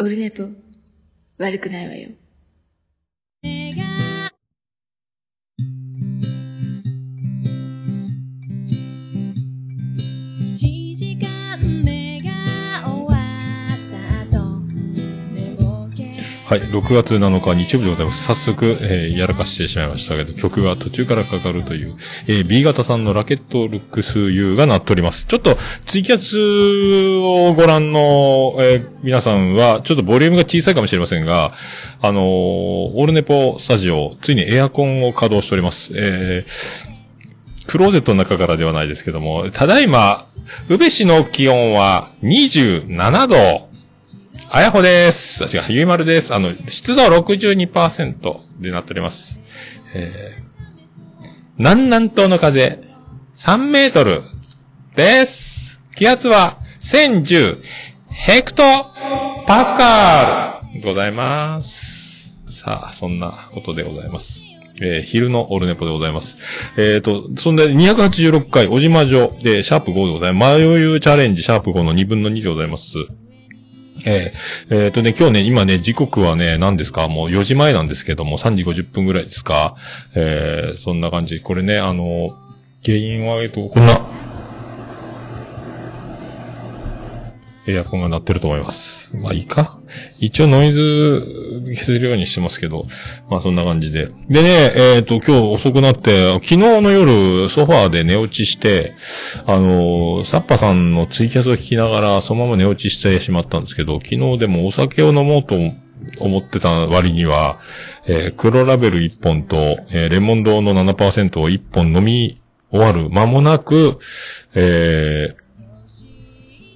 オルネポ、悪くないわよ。はい、6月7日日曜日でございます。早速、えーやらかしてしまいましたけど、曲が途中からかかるという、えー B 型さんのラケットルックス U がなっております。ちょっと、ツイキャスをご覧の、えー皆さんは、ちょっとボリュームが小さいかもしれませんが、あのーオールネポスタジオ、ついにエアコンを稼働しております。えークローゼットの中からではないですけども、ただいま、宇部市の気温は27度。あやほです。あ、違う、ゆいまるです。あの、湿度62%でなっております。えー、南南東の風、3メートルです。気圧は1010ヘクトパスカルございます。さあ、そんなことでございます。えー昼のオルネポでございます。えっ、と、そんで286回、小島城で、シャープ5でございます。迷いチャレンジ、シャープ5の2分の2でございます。えーえーとね、今日ね、今ね、時刻はね、何ですか？もう4時前なんですけども、3時50分ぐらいですか？えー、そんな感じ。これね、あの、原因は、えっと、こんな、エアコンが鳴ってると思います。まあいいか一応ノイズ消せるようにしてますけど、まあそんな感じで。でね、えっ、と、今日遅くなって、昨日の夜ソファーで寝落ちして、あのーサッパさんのツイキャスを聞きながらそのまま寝落ちしてしまったんですけど、昨日でもお酒を飲もうと思ってた割には、えー黒ラベル1本と、えーレモンドの7%を1本飲み終わる間もなく、えー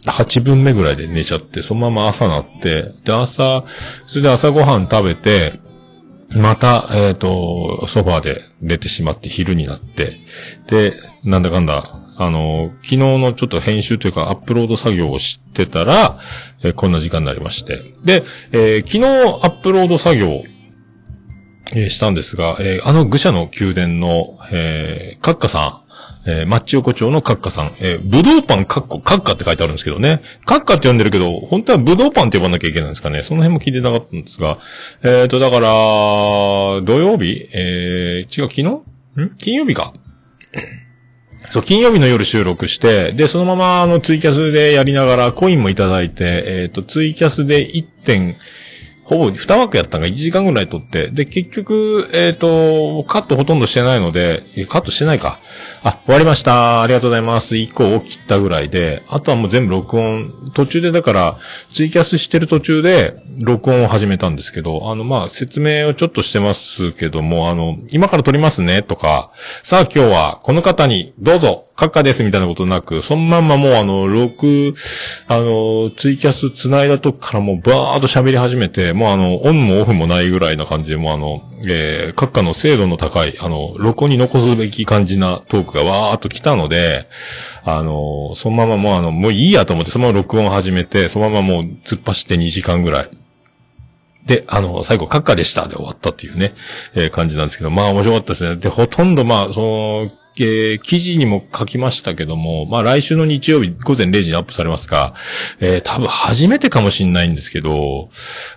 8分目ぐらいで寝ちゃって、そのまま朝なって、で、朝、それで朝ごはん食べて、また、えっ、と、ソファーで寝てしまって昼になって、で、なんだかんだ、あの、昨日のちょっと編集というかアップロード作業をしてたら、えーこんな時間になりまして。で、えー昨日アップロード作業えーしたんですが、えあの愚者の宮殿の、えー、カッカさん、えー、マッチ横丁のカッカさん、えー、ブドウパンカッコ、カッカって書いてあるんですけどね。カッカって呼んでるけど、本当はブドウパンって呼ばなきゃいけないんですかね。その辺も聞いてなかったんですが、えっ、と、だから、土曜日？えー、違う、昨日？ん？金曜日か。そう、金曜日の夜収録して、で、そのまま、あの、ツイキャスでやりながら、コインもいただいて、えっ、と、ツイキャスで1点、ほぼ2枠やったんが1時間ぐらい撮って、で、結局、えっ、と、カットほとんどしてないので、カットしてないか。あ、終わりました。ありがとうございます。1個を切ったぐらいで、あとはもう全部録音、途中でだから、ツイキャスしてる途中で、録音を始めたんですけど、あの、まあ、説明をちょっとしてますけども、あの、今から撮りますね、とか、さあ今日はこの方に、どうぞ、閣下です、みたいなことなく、そのまんまもうあの、録、あの、ツイキャス繋いだ時からもうバーっと喋り始めて、もうあの、オンもオフもないぐらいな感じで、もうあの、えー、閣下の精度の高い、あの、録音に残すべき感じなトークがわーっと来たので、あの、そのままもうあの、もういいやと思って、そのまま録音始めて、そのままもう突っ走って2時間ぐらい。で、あの、最後、閣下でしたで終わったっていうね、えー感じなんですけど、まあ面白かったですね。で、ほとんどまあ、その、えー記事にも書きましたけども、まあ来週の日曜日午前0時にアップされますが、えー多分初めてかもしんないんですけど、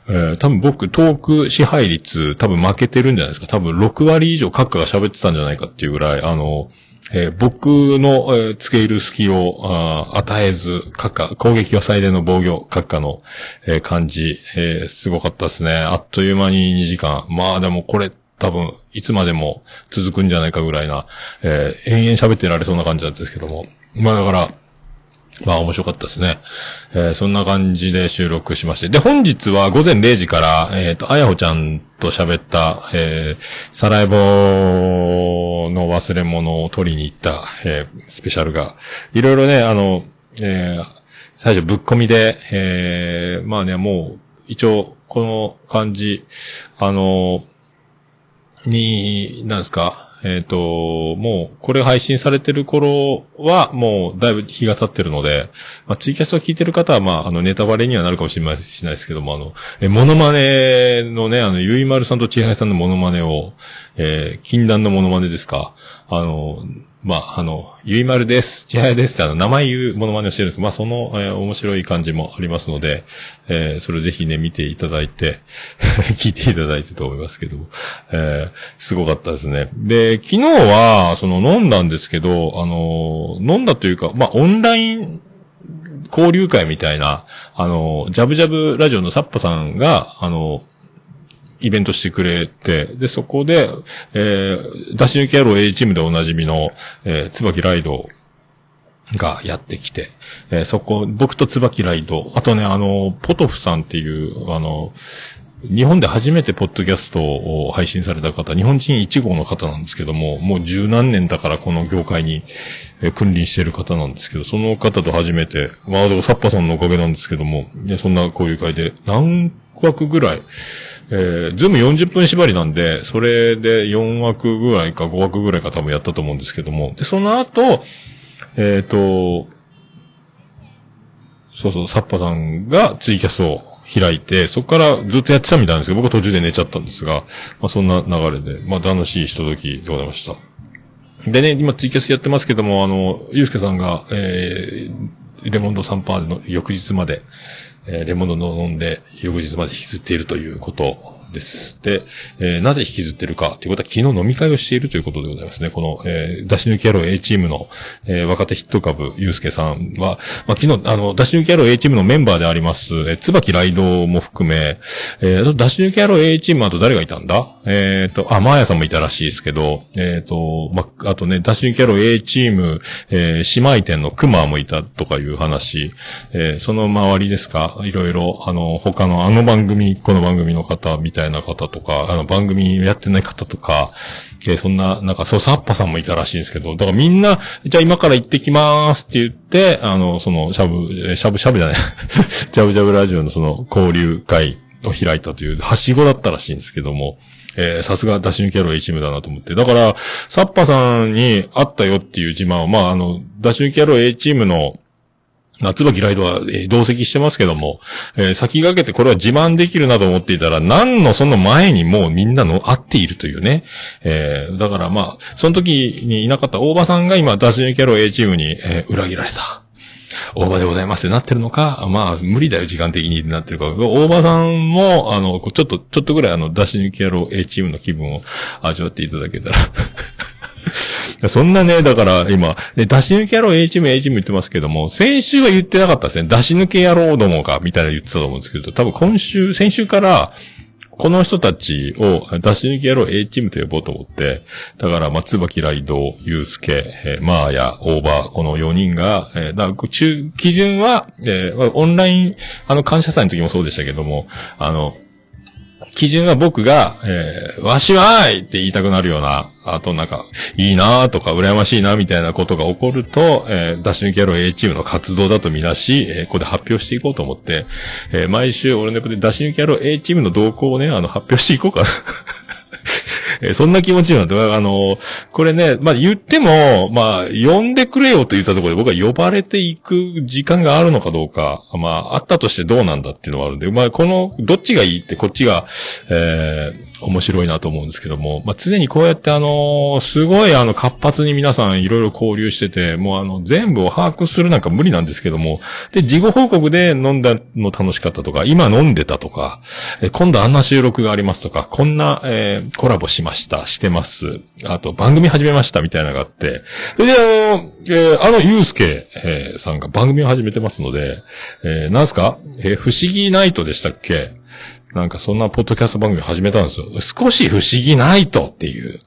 えー多分僕、トーク支配率多分負けてるんじゃないですか。多分6割以上閣下が喋ってたんじゃないかっていうぐらい、あの、えー僕の、えー付け入る隙をあ与えず、閣下、攻撃は最大の防御、閣下の、えー感じ、えーすごかったですね。あっという間に2時間。まあでもこれ、多分、いつまでも続くんじゃないかぐらいな、えー延々喋ってられそうな感じなんですけども。まあだから、まあ面白かったですね。えーそんな感じで収録しまして。で、本日は午前0時から、えっ、と、あやほちゃんと喋った、えー、サラエボの忘れ物を取りに行った、えースペシャルが、いろいろね、あの、えー最初ぶっ込みで、えーまあね、もう、一応、この感じ、あの、に、なんですか、えっ、と、もう、これ配信されてる頃は、もう、だいぶ日が経ってるので、まあ、ツイキャストを聞いてる方は、まあ、あの、ネタバレにはなるかもしれないしないですけども、あの、え、モノマネのね、あの、ゆいまるさんとちはやさんのモノマネを、えー禁断のモノマネですか、あの、まあ、あの、ゆいまるです、ちはやですってあの、名前言うモノマネをしてるんです。まあ、その、えー面白い感じもありますので、えーそれをぜひね、見ていただいて、聞いていただいてと思いますけども、えーすごかったですね。で、昨日は、その、飲んだんですけど、あの、飲んだというか、まあ、オンライン、交流会みたいな、あの、ジャブジャブラジオのサッパさんが、あの、イベントしてくれて、で、そこで、えー、出し抜き野郎 A チームでおなじみの、えー、椿ライドがやってきて、えーそこ、僕と椿ライド、あとね、あの、ポトフさんっていう、あの、日本で初めてポッドキャストを配信された方、日本人1号の方なんですけども、もう十何年だからこの業界に、えー君臨している方なんですけど、その方と初めて、まあ、でもサッパさんのおかげなんですけども、いやそんな交流会で、何枠ぐらい、えー、ズーム40分縛りなんで、それで4枠ぐらいか5枠ぐらいか多分やったと思うんですけども、で、その後、えっ、と、そうそう、サッパさんがツイキャスを開いて、そこからずっとやってたみたいなんですけど、僕は途中で寝ちゃったんですが、まあそんな流れで、まあ楽しいひとときでございました。でね、今ツイキャスやってますけども、あの、ゆうすけさんが、えー、レモンド3パーの翌日まで、えーレモンドの飲んで、翌日まで引きずっているということです。で、えーなぜ引きずってるかということは、昨日飲み会をしているということでございますね。この、えー出し抜き野郎 A チームの、えー若手ヒット株、ゆうすけさんは、まあ、昨日、あの、出し抜き野郎 A チームのメンバーであります、えー、椿ライドも含め、えー、出し抜き野郎 A チーム、あと誰がいたんだ？えっ、と、あ、マーヤさんもいたらしいですけど、えっ、と、まあ、あとね、出し抜き野郎 A チーム、えー姉妹店のクマもいたとかいう話、えーその周りですか？いろいろ、あの、他のあの番組、この番組の方みたいな方とか、あの番組やってない方とか、えーそんな、なんか、そう、サッパさんもいたらしいんですけど、だからみんな、じゃあ今から行ってきまーすって言って、あの、その、しゃぶ、えーしゃぶしゃぶじゃない、ジャブジャブラジオのその、交流会を開いたという、はしごだったらしいんですけども、えーさすが出し抜き野郎 A チームだなと思って。だから、サッパさんに会ったよっていう自慢は、まあ、あの、出し抜き野郎 A チームの、夏椿ライドは、えー同席してますけども、えー先駆けてこれは自慢できるなと思っていたら、何のその前にもうみんなの会っているというね。えーだからまあ、その時にいなかった大場さんが今、出し抜き野郎 A チームに、えー裏切られた。大場でございますってなってるのか、まあ、無理だよ、時間的にってなってるか。大場さんも、あの、ちょっと、ちょっとぐらいあの、出し抜き野郎 A チームの気分を味わっていただけたら。そんなね、だから今、出し抜け野郎 A チーム A チーム言ってますけども、先週は言ってなかったですね。出し抜け野郎どもが、みたいな言ってたと思うんですけど、多分今週、先週から、この人たちを出し抜き野郎 A チームと呼ぼうと思って、だから、松椿ライド、ゆうすけ、えーマーヤ、オーバー、この4人が、えーだ中、基準は、えーオンライン、あの、感謝祭の時もそうでしたけども、あの、基準は僕が、えー、わしはーいって言いたくなるような、あとなんか、いいなーとか、羨ましいなーみたいなことが起こると、えー、出し抜き野郎 A チームの活動だとみなし、えーここで発表していこうと思って、えー毎週俺の横で出し抜き野郎 A チームの動向をね、あの、発表していこうかな。えーそんな気持ちになって、あの、これね、まあ言っても、まあ、呼んでくれよと言ったところで僕は呼ばれていく時間があるのかどうか、まあ、あったとしてどうなんだっていうのはあるんで、まあ、この、どっちがいいってこっちが、えー面白いなと思うんですけども、まあ、常にこうやってあの、すごいあの、活発に皆さんいろいろ交流してて、もうあの、全部を把握するなんか無理なんですけども、で、事後報告で飲んだの楽しかったとか、今飲んでたとか、え今度あんな収録がありますとか、こんな、えーコラボしました、してます。あと、番組始めました、みたいなのがあって。で、あの、えーあの、ゆうすけ、えーさんが番組を始めてますので、えーなんすか？えー不思議ナイトでしたっけ？なんかそんなポッドキャスト番組始めたんですよ。少し不思議ナイトっていう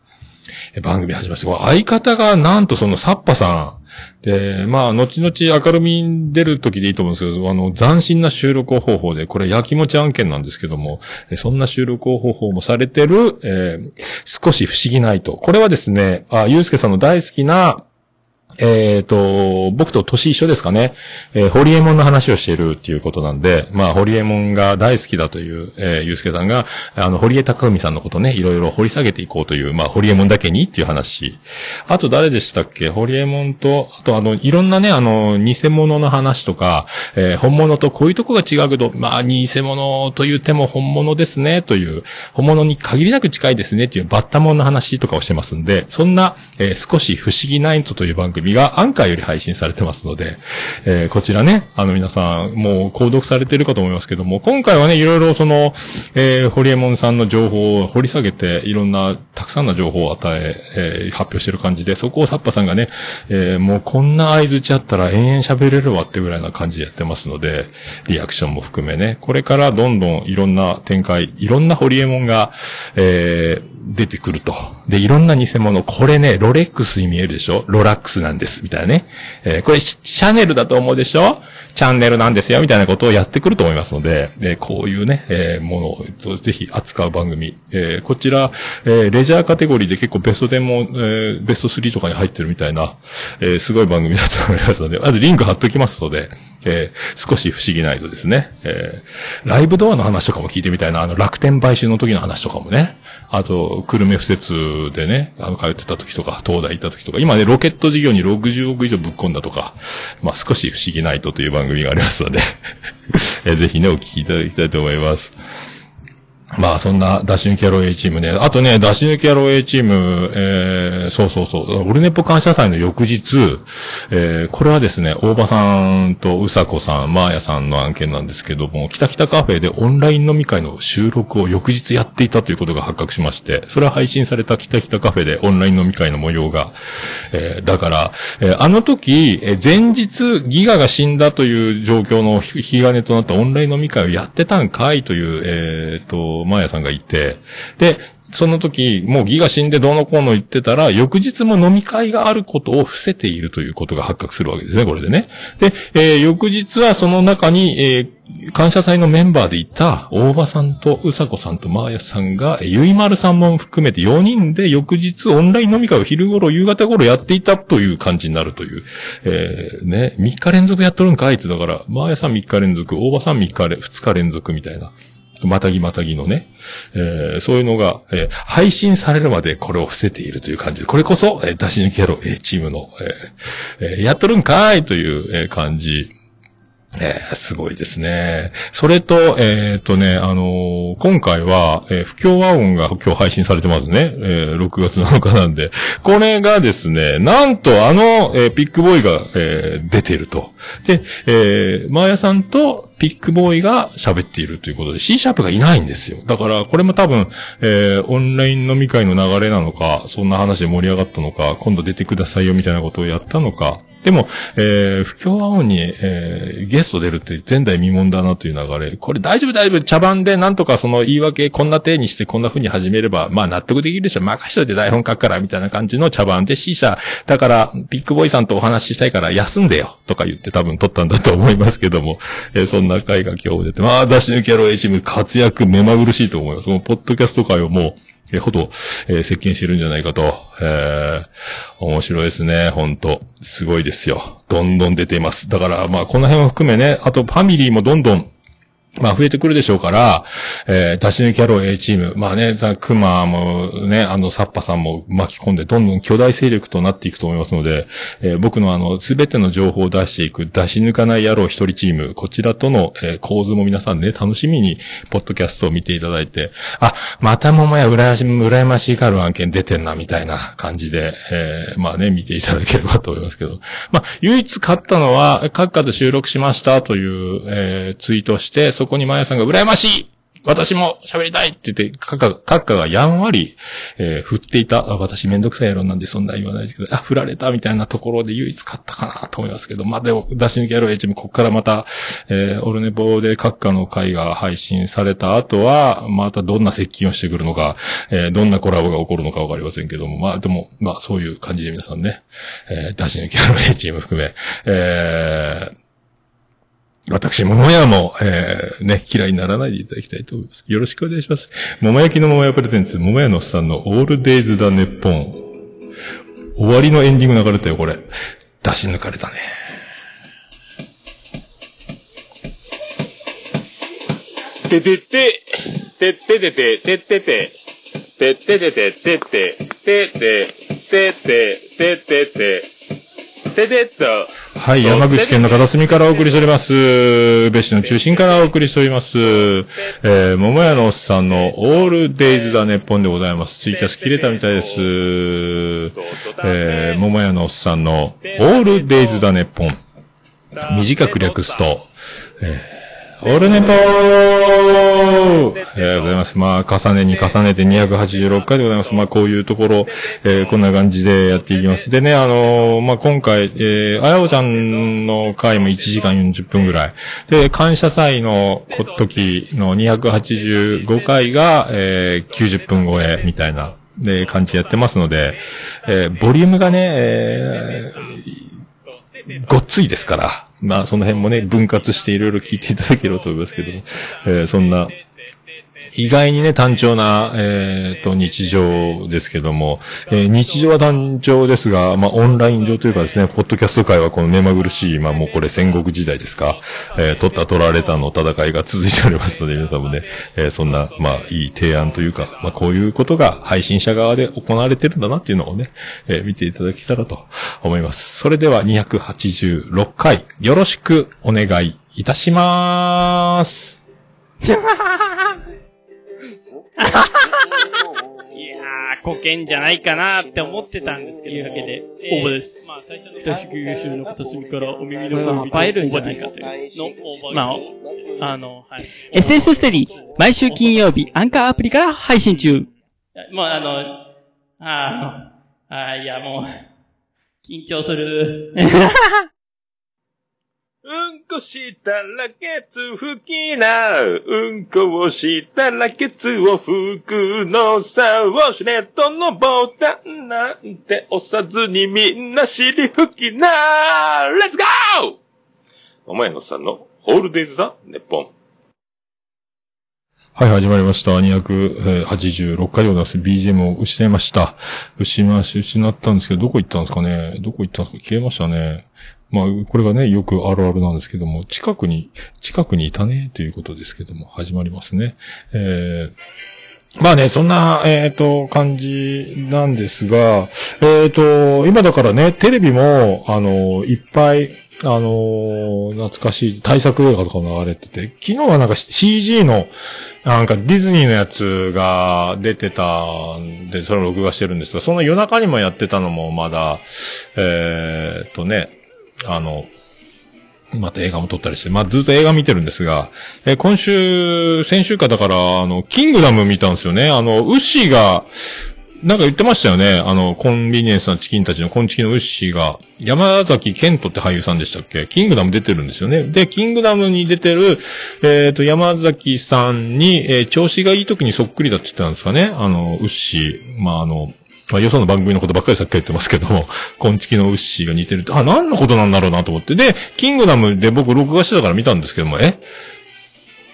番組始めました。相方がなんとそのサッパさん。で、まあ、後々明るみに出る時でいいと思うんですけど、あの、斬新な収録方法で、これ焼きもち案件なんですけども、そんな収録方法もされてる、えー少し不思議ナイト。これはですね、あ、ゆうすけさんの大好きな、えっ、と、僕と年一緒ですかね。えーホリエモンの話をしているっていうことなんで、まあ、ホリエモンが大好きだという、えー、ゆうすけさんが、あの、堀江貴文さんのことね、いろいろ掘り下げていこうという、まあ、ホリエモンだけにっていう話。あと誰でしたっけ？ホリエモンと、あとあの、いろんなね、あの、偽物の話とか、えー本物とこういうとこが違うけど、まあ、偽物と言っても本物ですね、という、本物に限りなく近いですね、っていうバッタモンの話とかをしてますんで、そんな、えー少し不思議ナイトという番組がアンカーより配信されてますので、えーこちらね、あの皆さん、もう購読されてるかと思いますけども、今回はね、いろいろその、えーホリエモンさんの情報を掘り下げて、いろんな、たくさんの情報を与え、えー発表してる感じで、そこをサッパさんがね、えーもうこんな合図ちあったら延々喋れるわってぐらいな感じでやってますので、リアクションも含めね、これからどんどんいろんな展開、いろんなホリエモンが、えー出てくると。で、いろんな偽物、これね、ロレックスに見えるでしょ？ロラックスなんです、みたいなね。えーこれシャネルだと思うでしょ？チャンネルなんですよ、みたいなことをやってくると思いますので、えーこういうね、えーものをぜひ扱う番組。えこちら、えレジャーカテゴリーで結構ベスト10も、えベスト3とかに入ってるみたいな、えすごい番組だと思いますので、あとリンク貼っときますので、えー少し不思議な色ですね。えーライブドアの話とかも聞いてみたいな、あの楽天買収の時の話とかもね。あと、久留米施設でね、あの、通ってた時とか、東大行った時とか、今ね、ロケット事業に60億以上ぶっ込んだとか、まあ、少し不思議なイトという番組がありますので、えーぜひね、お聞きいただきたいと思います。まあ、そんな、ダッシュ抜き野郎 A チームね。あとね、ダッシュ抜き野郎 A チーム、えー、そうそうそう、オルネポ感謝祭の翌日、えー、これはですね、大場さんとうさこさん、まーやさんの案件なんですけども、北北カフェでオンライン飲み会の収録を翌日やっていたということが発覚しまして、それは配信された北北カフェでオンライン飲み会の模様が、えー、だから、えーあの時、えー前日、ギガが死んだという状況の引き金となったオンライン飲み会をやってたんかいという、えー、と、マーヤさんがいて、で、その時、もうギガ死んでどうのこうの言ってたら、翌日も飲み会があることを伏せているということが発覚するわけですね、これでね。で、えー翌日はその中に、えー感謝祭のメンバーでいた、大場さんとうさこさんとまーやさんが、えゆいまるさんも含めて4人で翌日オンライン飲み会を昼頃、夕方頃やっていたという感じになるという。えーね、3日連続やっとるんかいって、だから、まーやさん3日連続、大場さん3日れ、2日連続みたいな。またぎまたぎのね、えーそういうのが、えー配信されるまでこれを伏せているという感じで、これこそ、えー出し抜き野郎 A チームの、えーえーやっとるんかいという、えー感じ。えーすごいですね。それと、えっ、とね、あのー今回は、えー不協和音が今日配信されてますね。えー6月7日なんで。これがですね、なんとあの、えーピックボーイが、えー出てると。で、えー、マーヤさんとピックボーイが喋っているということで、C シャープがいないんですよ。だから、これも多分、えーオンライン飲み会の流れなのか、そんな話で盛り上がったのか、今度出てくださいよみたいなことをやったのか。でも、えー不協和音に、えーゲスト出るって前代未聞だなという流れ。これ大丈夫大丈夫。茶番でなんとかその言い訳こんな手にしてこんな風に始めれば、まあ納得できるでしょ。任しといて台本書くからみたいな感じの茶番で C 社。だから、ビッグボーイさんとお話ししたいから休んでよ。とか言って多分撮ったんだと思いますけども、えーそんな回が今日出て、まあ、出し抜き野郎 A チーム活躍目まぐるしいと思います。そのポッドキャスト界をもう、えーほど、えー席巻してるんじゃないかと。えー面白いですね、本当すごいですよ。どんどん出ています。だから、まあ、この辺を含めね、あと、ファミリーもどんどん、まあ増えてくるでしょうから、えー、出し抜き野郎 A チーム。まあね、さクマもね、あの、サッパさんも巻き込んで、どんどん巨大勢力となっていくと思いますので、えー僕のあの、すべての情報を出していく、出し抜かない野郎一人チーム、こちらとの、えー構図も皆さんね、楽しみに、ポッドキャストを見ていただいて、あ、またももや羨ましい、羨ましいがる案件出てんな、みたいな感じで、えーまあね、見ていただければと思いますけど。まあ、唯一勝ったのは、閣下と収録しましたという、えーツイートして、そこにマヤさんが羨ましい。私も喋りたいって言って、閣下、閣下がやんわり、えー振っていた、私めんどくさい野郎なんでそんな言わないですけど、あ、振られたみたいなところで唯一勝ったかなと思いますけど、まあでも、出し抜き野郎 H もここからまた、えーオルネポで閣下の回が配信された後は、またどんな接近をしてくるのか、えーどんなコラボが起こるのかわかりませんけども、まあでも、まあそういう感じで皆さんね、えー出し抜き野郎 H も含め、えー私、桃屋も、えー、ね、嫌いにならないでいただきたいと思います。よろしくお願いします。桃焼きの桃屋プレゼンツ、桃屋のおっさんのオールデイズだネッポン。終わりのエンディング流れたよ、これ。出し抜かれたね。ててて、てっててて、てってて、てっててて、てって、てて、てて、てて、てて、ててっと。はい、山口県の片隅からお送りしております。宇部市の中心からお送りしております。えー、桃屋のおっさんのオールデイズだネッポンでございます。ツイキャス切れたみたいです。えー、桃屋のおっさんのオールデイズだネッポン。短く略すと、えーオールネポーありがとうございます。まあ、重ねに重ねて286回でございます。まあ、こういうところ、えーこんな感じでやっていきます。でね、あのーまあ、今回、えー、あやおちゃんの回も1時間40分ぐらい。で、感謝祭の時の285回が、えー90分超えみたいな、で、感じやってますので、えーボリュームがね、えーごっついですから、まあその辺もね、分割していろいろ聞いていただければと思いますけども、えーそんな、意外にね、単調な、えっ、と、日常ですけども、えー日常は単調ですが、まあ、オンライン上というかですね、ポッドキャスト界はこの目まぐるしい、まあ、もうこれ戦国時代ですか、えー取った取られたの戦いが続いておりますので、皆さんもね、えそんな、まあ、いい提案というか、まあ、こういうことが配信者側で行われてるんだなっていうのをね、え見ていただけたらと思います。それでは286回、よろしくお願いいたしまーす。いやー、保険じゃないかなって思ってたんですけど。というわけで、応募です。まあ、最初の北宿優秀の片隅からお耳のまあ映えるんじゃないかというの、まあ、あの、はい。SS ステディ、毎週金曜日、アンカーアプリから配信中。もうあの、あーあー、いやもう、緊張する。うんこしたらケツ拭きな。うんこをしたらケツを拭くのさ。ウォシュレットのボタンなんて押さずにみんな尻拭きな。レッツゴーお前のさんのホールデイズだ、ネッポン。はい、始まりました。286回でございます。BGM を失いました。失いまし、失ったんですけど、どこ行ったんですかね？どこ行ったんですか？消えましたね。まあ、これがね、よくあるあるなんですけども、近くに、近くにいたね、ということですけども、始まりますね。えー、まあね、そんな、えっ、と、感じなんですが、えっ、と、今だからね、テレビも、あの、いっぱい、あの懐かしい対策映画とかも流れてて、昨日はなんか CG の、なんかディズニーのやつが出てたんで、それを録画してるんですが、その夜中にもやってたのもまだ、えーとね、あの、また映画も撮ったりして、まあ、ずっと映画見てるんですが、えー今週、先週かだから、あの、キングダム見たんですよね。あの、ウッシーが、なんか言ってましたよね。あの、コンビニエンスなチキンたちのコンチキのウッシーが、山崎健人って俳優さんでしたっけ？キングダム出てるんですよね。で、キングダムに出てる、えっ、と、山崎さんに、えー調子がいい時にそっくりだって言ってたんですかね。あの、ウッシー。まあ、あの、まあ、よその番組のことばっかりさっき言ってますけども、コンチキのウッシーが似てるって、あ、何のことなんだろうなと思って。で、キングダムで僕録画してたから見たんですけども、え？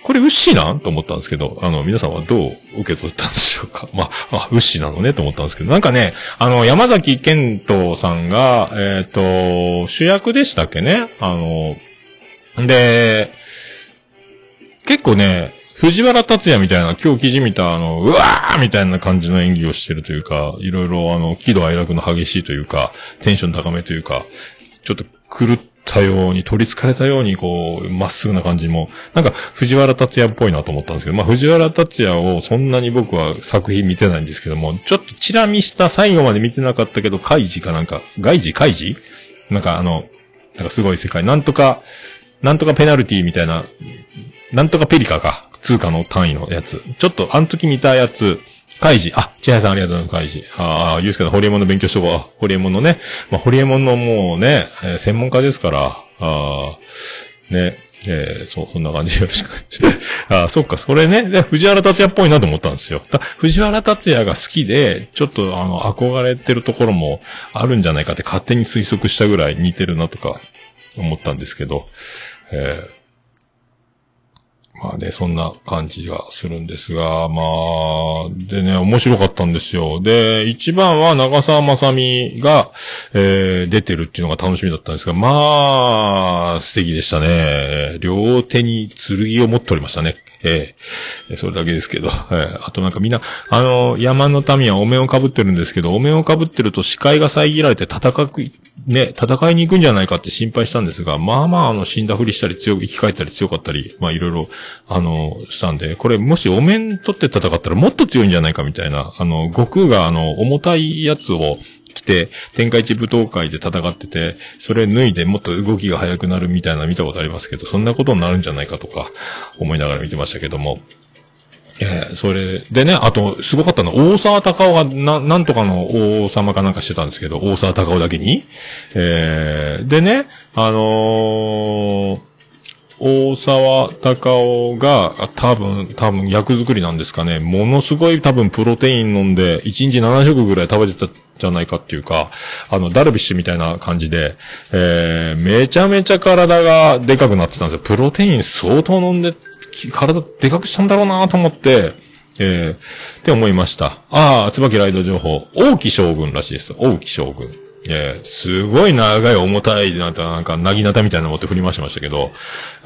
これウッシーなん？と思ったんですけど、あの、皆さんはどう受け取ったんでしょうか？まあ、あ、ウッシーなのね？と思ったんですけど、なんかね、あの、山崎健人さんが、えっ、と、主役でしたっけね？あの、で、結構ね、藤原達也みたいな、今日記事見た、あの、うわーみたいな感じの演技をしてるというか、いろいろ、あの、喜怒哀楽の激しいというか、テンション高めというか、ちょっと狂ったように、取り憑かれたように、こう、まっすぐな感じも、なんか、藤原達也っぽいなと思ったんですけど、まあ、藤原達也をそんなに僕は作品見てないんですけども、ちょっとチラ見した最後まで見てなかったけど、カイジかなんか、ガイジ？カイジ？なんかあの、なんかすごい世界、なんとか、なんとかペナルティみたいな、なんとかペリカか。通貨の単位のやつ。ちょっと、あの時見たやつ、カイジ。あ、千早さんありがとうございます、カイジ。ああ、ゆうすけさん、ホリエモンの勉強しとこう。ホリエモンのね。まあ、ホリエモンのもうね、えー専門家ですから、ああ、ね、えーそう、そんな感じよろしくします。ああ、そっか、それね、で、藤原達也っぽいなと思ったんですよ。藤原達也が好きで、ちょっとあの、憧れてるところもあるんじゃないかって勝手に推測したぐらい似てるなとか思ったんですけど、えーまあね、そんな感じがするんですが、まあ、でね、面白かったんですよ。で、一番は長澤まさみが、えー、出てるっていうのが楽しみだったんですが、まあ、素敵でしたね。両手に剣を持っておりましたね。ええ。それだけですけど、ええ。あとなんかみんな、あの、山の民はお面を被ってるんですけど、お面を被ってると視界が遮られて戦く、ね、戦いに行くんじゃないかって心配したんですが、まあまあ、あの、死んだふりしたり強く、生き返ったり強かったり、まあいろいろ、あの、したんで、これもしお面取って戦ったらもっと強いんじゃないかみたいな、あの、悟空があの、重たいやつを、て、天下一武闘会で戦ってて、それ脱いでもっと動きが速くなるみたいな見たことありますけど、そんなことになるんじゃないかとか、思いながら見てましたけども。えーそれでね、あと、すごかったのは、大沢隆夫が、な、なんとかの王様かなんかしてたんですけど、大沢隆夫だけに。えーでね、あのー大沢隆夫が、多分、多分役作りなんですかね。ものすごい多分プロテイン飲んで、1日7食ぐらい食べてたじゃないかっていうか、あの、ダルビッシュみたいな感じで、えー、めちゃめちゃ体がでかくなってたんですよ。プロテイン相当飲んで、体でかくしたんだろうなと思って、えー、って思いました。ああ、椿ライド情報。王毅将軍らしいです。王毅将軍。えー、すごい長い重たい、なんか、なんか、なぎなたみたいなの持って振り回してましたけど、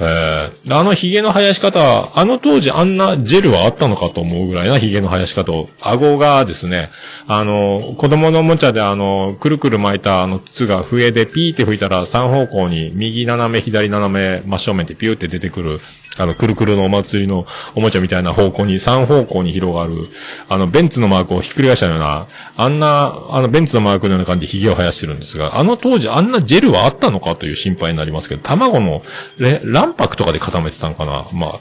えー、あの髭の生やし方、あの当時あんなジェルはあったのかと思うぐらいな髭の生やし方を、顎がですね、あの、子供のおもちゃであの、くるくる巻いたあの筒が笛でピーって吹いたら三方向に右斜め、左斜め、真正面ってピューって出てくる、あの、くるくるのお祭りのおもちゃみたいな方向に、3方向に広がる、あの、ベンツのマークをひっくり返したような、あんな、あの、ベンツのマークのような感じで髭を生やしてるんですが、あの当時あんなジェルはあったのかという心配になりますけど、卵の卵白とかで固めてたのかな？まあ、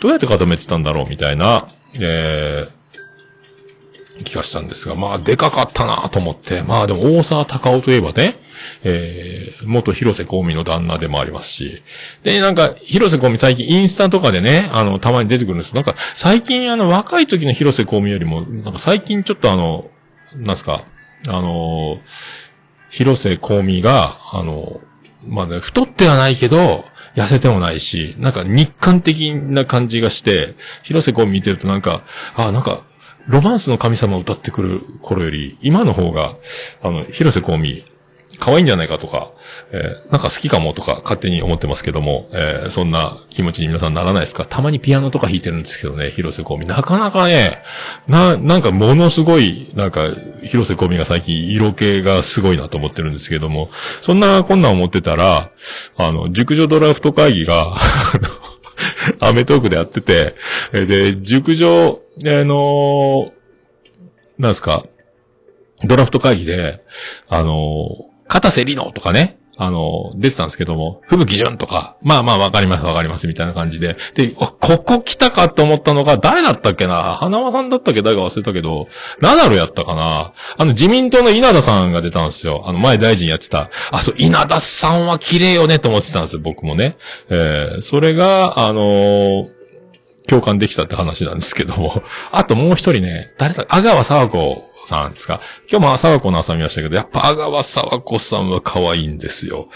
どうやって固めてたんだろうみたいな、えー、気がしたんですが、まあ、でかかったなと思って、まあでも大沢隆夫といえばね、えー、元広瀬香美の旦那でもありますし、で、なんか、広瀬香美最近インスタとかでね、あの、たまに出てくるんですなんか、最近あの、若い時の広瀬香美よりも、なんか最近ちょっとあの、なんすか、あの、広瀬香美が、あの、まあね、太ってはないけど、痩せてもないし、なんか日韓的な感じがして、広瀬香美見てるとなんか、あ、なんか、ロマンスの神様を歌ってくる頃より、今の方が、あの、広瀬香美、可愛いんじゃないかとか、えーなんか好きかもとか勝手に思ってますけども、えーそんな気持ちに皆さんならないですかたまにピアノとか弾いてるんですけどね、広瀬香美。なかなかね、な、なんかものすごい、なんか、広瀬香美が最近色気がすごいなと思ってるんですけども、そんなこんな思ってたら、あの、熟女ドラフト会議が、アメトークでやってて、で、熟女、あのなんすか、ドラフト会議で、あの、片瀬里乃とかね、あの、出てたんですけども、吹雪純とか、まあまあわかりますわかりますみたいな感じで、で、ここ来たかと思ったのが、誰だったっけな？花輪さんだったっけ？誰か忘れたけど、ナダルやったかな？あの自民党の稲田さんが出たんですよ。あの前大臣やってた。あ、そう、稲田さんは綺麗よねと思ってたんですよ、僕もね。えー、それが、あのー共感できたって話なんですけども。あともう一人ね、誰だ、阿川沢子さんですか？今日も沢子の朝見ましたけど、やっぱ阿川沢子さんは可愛いんですよ。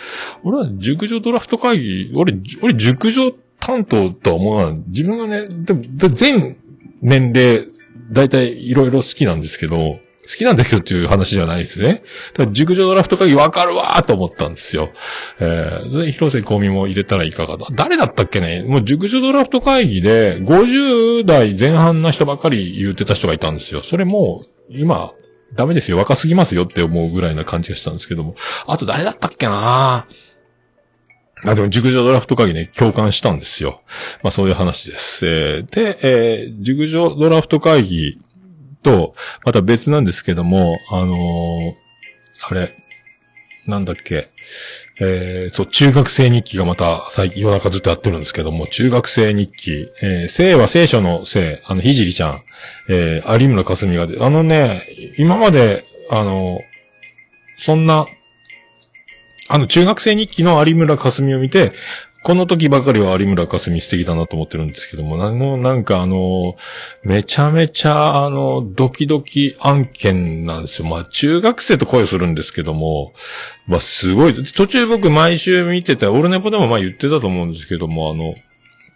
俺は熟女ドラフト会議、俺、俺熟女担当とは思わない。自分がね、でも、で全年齢、だいたいいろいろ好きなんですけど、好きなんだけどっていう話じゃないですね。ただ、熟女ドラフト会議わかるわーと思ったんですよ。えー、それ広瀬香美も入れたらいかがだ。誰だったっけね？もう熟女ドラフト会議で、50代前半な人ばっかり言ってた人がいたんですよ。それも、今、ダメですよ。若すぎますよって思うぐらいな感じがしたんですけども。あと誰だったっけな？あ、でも、熟女ドラフト会議ね、共感したんですよ。まあ、そういう話です。えーで、えー熟女ドラフト会議と、また別なんですけども、あのーあれ、なんだっけ、えーそう、中学生日記がまた最近夜中ずっとやってるんですけども、中学生日記、えー、生は聖書の生、あの、ひじりちゃん、えー、有村架純が、あのね、今まで、あの、そんな、あの、中学生日記の有村架純を見て、この時ばかりは有村架純素敵だなと思ってるんですけども、あの、なんかあの、めちゃめちゃ、あの、ドキドキ案件なんですよ。まあ、中学生と恋するんですけども、まあ、すごい。途中僕毎週見てて、オルネポでもまあ言ってたと思うんですけども、あの、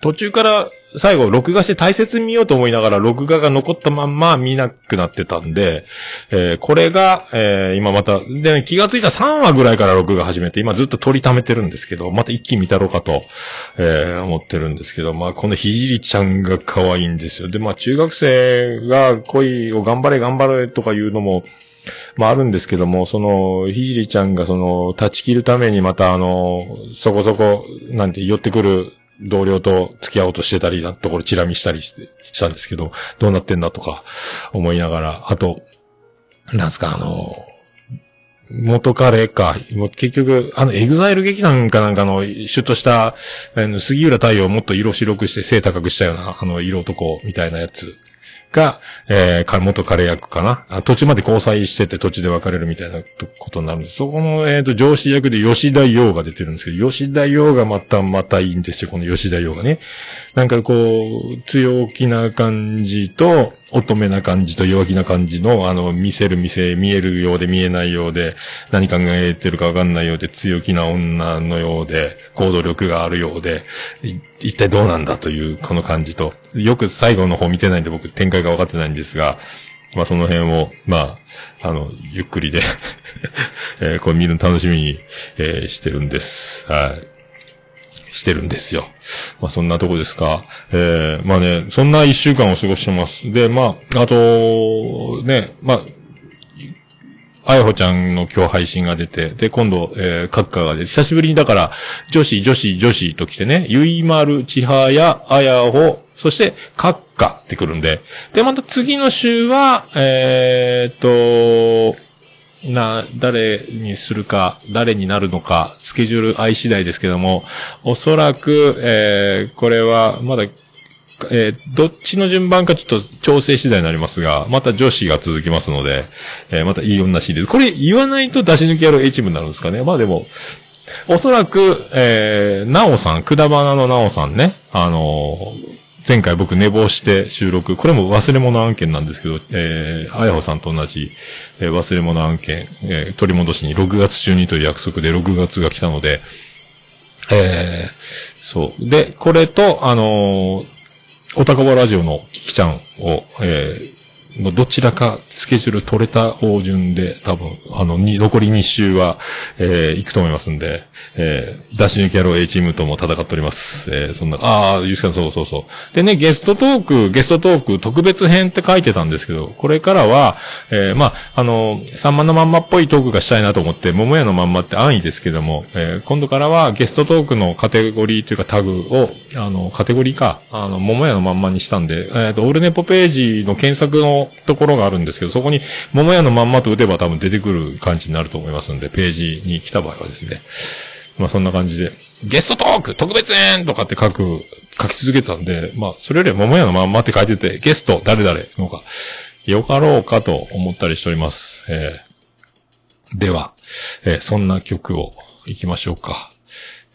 途中から最後、録画して大切に見ようと思いながら、録画が残ったまんま見なくなってたんで、えーこれが、えー今また、で、気がついた3話ぐらいから録画始めて、今ずっと撮りためてるんですけど、また一気に見たろうかと、えー思ってるんですけど、まあ、このひじりちゃんが可愛いんですよ。で、まあ、中学生が恋を頑張れ頑張れとかいうのも、まああるんですけども、その、ひじりちゃんがその、断ち切るためにまたあの、そこそこ、なんて寄ってくる同僚と付き合おうとしてたりなところチラ見したりして、したんですけど、どうなってんだとか思いながら、あと、なんすかあの、元彼か、結局、あの、エグザイル劇団かなんかの、シュッとした、あの杉浦太陽をもっと色白くして背高くしたような、あの、色男みたいなやつが、えー、か元彼役かなあ途中まで交際してて途中で別れるみたいなことになるんです。そこの、えっ、と、上司役で吉田羊が出てるんですけど、吉田羊がまた、またいいんですよ、この吉田羊がね。なんかこう、強気な感じと、乙女な感じと弱気な感じの、あの、見せる見せ、見えるようで見えないようで、何考えてるかわかんないようで、強気な女のようで、行動力があるようで、一体どうなんだという、この感じと、よく最後の方見てないんで僕展開が分かってないんですが、まあその辺を、まあ、あの、ゆっくりで、えーこれ見るの楽しみに、えーしてるんです。はい。してるんですよ。まあそんなとこですか。えー、まあね、そんな一週間を過ごしてます。で、まあ、あと、ね、まあ、あやほちゃんの今日配信が出て、で、今度、えー、カッカが出て、久しぶりにだから、女子、女子、女子と来てね、ゆいまる、ちはや、あやほ、そして、カッカってくるんで、で、また次の週は、えーっと、な、誰にするか、誰になるのか、スケジュール合い次第ですけども、おそらく、えー、これは、まだ、えーどっちの順番かちょっと調整次第になりますが、また女子が続きますので、えーまたいい女シリーズ。これ言わないと出し抜きやる H 部になるんですかね。まあでも、おそらく、えー、なおさん、くだばなのなおさんね、あのー前回僕寝坊して収録、これも忘れ物案件なんですけど、えー、あやほさんと同じ、えー忘れ物案件、えー取り戻しに6月中にという約束で6月が来たので、えー、そう。で、これと、あのーおたかばラジオのキキちゃんを、えーのどちらかスケジュール取れた方順で、多分、あの、に、残り2週は、えー行くと思いますんで、えー、ダッシュニキャロ A チームとも戦っております。えーそんな、ああ、ゆうすけさん、そうそうそう。でね、ゲストトーク、ゲストトーク特別編って書いてたんですけど、これからは、えーまあ、あの、サンマのまんまっぽいトークがしたいなと思って、桃屋のまんまって安易ですけども、えー今度からはゲストトークのカテゴリーというかタグを、あの、カテゴリーか、あの、桃屋のまんまにしたんで、えっ、と、オールネポページの検索のところがあるんですけど、そこに桃屋のまんまと打てば多分出てくる感じになると思いますんで、ページに来た場合はですね。まあそんな感じで、ゲストトーク特別編とかって書く、書き続けたんで、まあそれよりは桃屋のまんまって書いてて、ゲスト誰々のが、よかろうかと思ったりしております。えーでは、えーそんな曲を行きましょうか。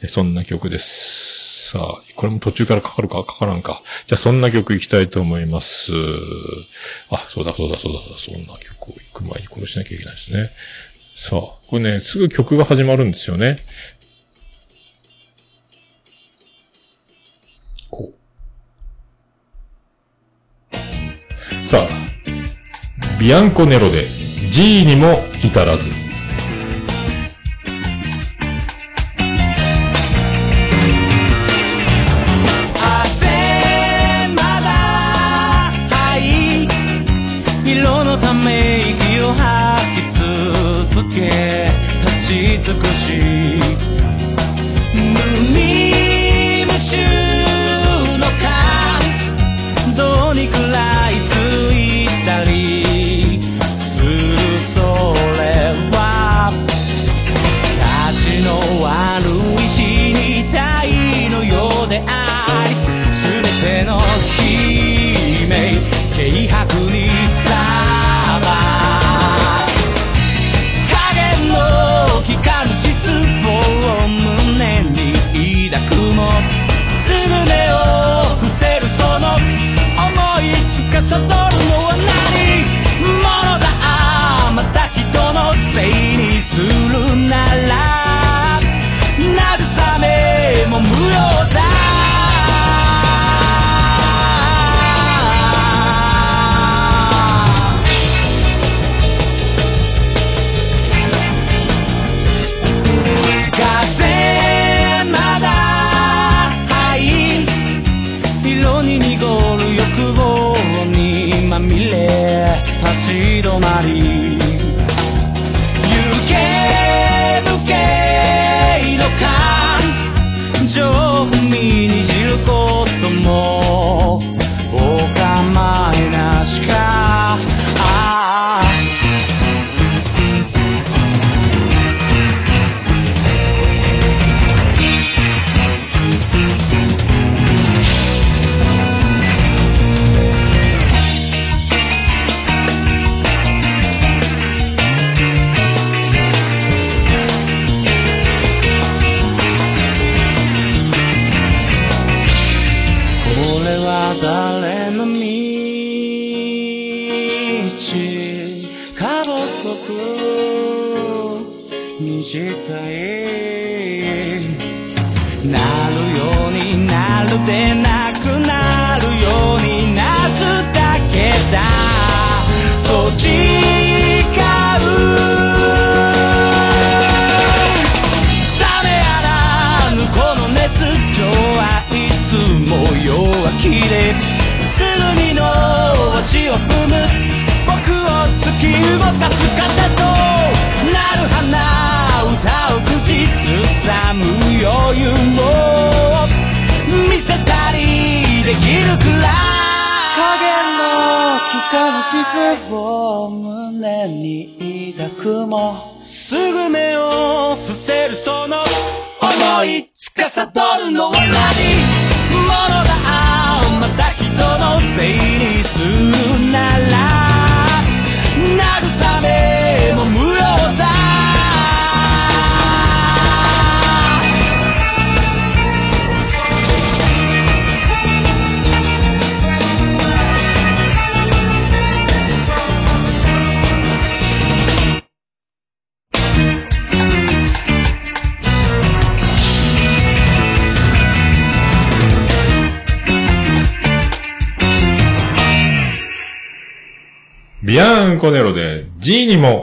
えーそんな曲です。さあ、これも途中からかかるか？かからんか。じゃあそんな曲行きたいと思います。あ、そうだそうだそうだそうだ、そんな曲を行く前にこれしなきゃいけないですね。さあ、これね、すぐ曲が始まるんですよね。こう。さあ、ビアンコネロで G にも至らず。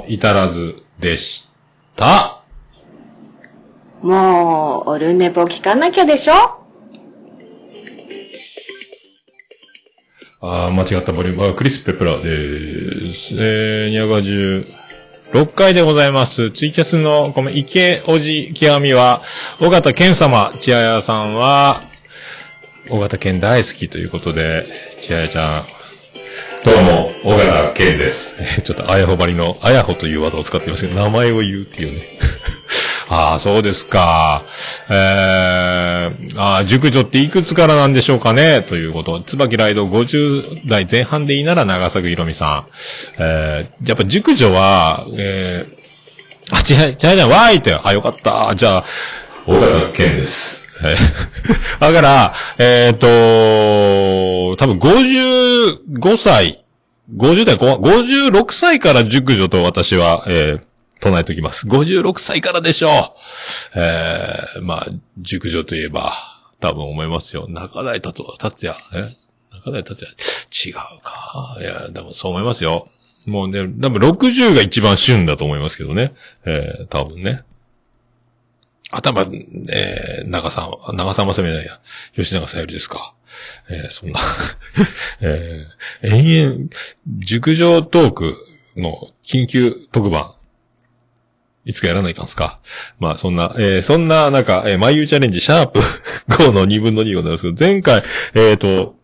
至らずでした。もう、オルネポ聞かなきゃでしょ？あー間違ったボリューム。あクリス・ペプラです。えー、216回でございます。ツイキャスの、ごめん、池おじ極みは、尾形健様、千早さんは、尾形健大好きということで、千早ちゃん、どうも、尾形健です。えーちょっと、あやほばりの、あやほという技を使ってますけど、名前を言うっていうね。ああ、そうですか。えー、ああ、熟女っていくつからなんでしょうかね？ということ。椿ライド50代前半でいいなら長作ひろみさん。えー、やっぱ熟女は、えー、あ、違う、違うじゃん、わーいって。あ、よかった。じゃあ、大型健です。だから、えっ、と、多分55歳、50代後、56歳から熟女と私は、えー唱えておきます。56歳からでしょう。えー、まあ、熟女といえば、多分思いますよ。中台達達也、え？中台達也、違うか。いや、でもそう思いますよ。もうね、多分60が一番旬だと思いますけどね。えー、多分ね。あ、多分、えー、長さん、長さんまさみないや。吉永さゆりですか。えー、そんな、えー、延々、熟女トークの緊急特番、いつかやらないかんすか。まあ、そんな、えー、そんな、なんか、えー、眉チャレンジ、シャープ 5の2分の2ございますけど、前回、えっ、と、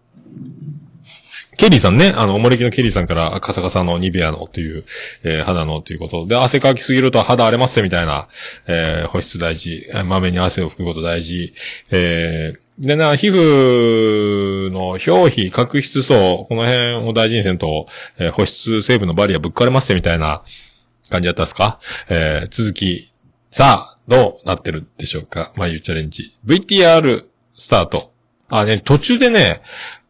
ケリーさんね、あの、おもれきのケリーさんから、カサカサのニベアのという、えー肌のということ。で、汗かきすぎると肌荒れますみたいな、えー保湿大事、えーまめに汗を拭くこと大事、えーでな、皮膚の表皮、角質層、この辺を大事にせんと、えー保湿成分のバリアぶっかれますみたいな感じだったですか？えー続き、さあ、どうなってるでしょうか？眉チャレンジ。VTR、スタート。あ、ね、途中でね、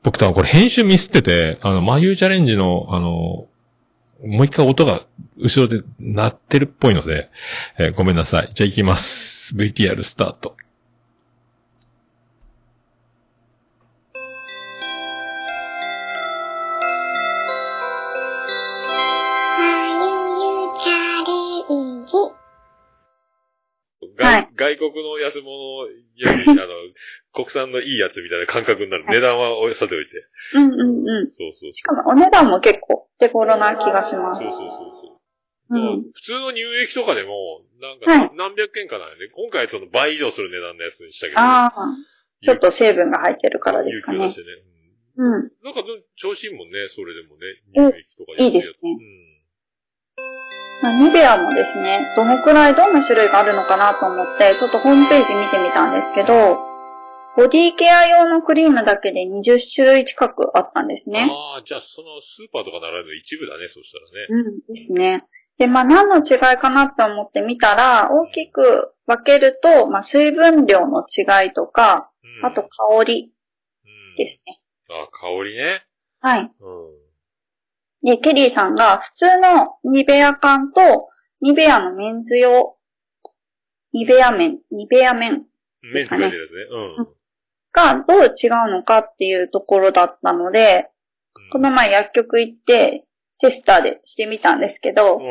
僕多分これ編集ミスってて、あの、眉チャレンジの、あの、もう一回音が後ろで鳴ってるっぽいので、えーごめんなさい。じゃあ行きます。VTR スタート。外国の安物より、あの、国産のいいやつみたいな感覚になる。値段はおさておいて。うんうんうん。そうそうしかもお値段も結構手頃な気がしますそう。。そうそうそう。うん。普通の乳液とかでも、なんはか何百円かなんで、今回その倍以上する値段のやつにしたけど。ああ、ちょっと成分が入ってるからですかね勇気を出し。てね。うん。うんなんか、調子いいもんね、それでもね。うん乳液とかいいですねうん。まあ、ニベアもですね、どのくらいどんな種類があるのかなと思って、ちょっとホームページ見てみたんですけど、ボディケア用のクリームだけで20種類近くあったんですね。ああ、じゃあそのスーパーとか並ぶの一部だね、そしたらね。うんですね。で、まあ何の違いかなって思ってみたら、大きく分けると、まあ水分量の違いとか、うんあと香りうんですね。あ、香りね。はい。うん。で、ケリーさんが普通のニベア缶とニベアのメンズ用ニベア麺、ニベア麺メンツが出るやつね。うん。がどう違うのかっていうところだったので、この前薬局行ってテスターでしてみたんですけどう、ん。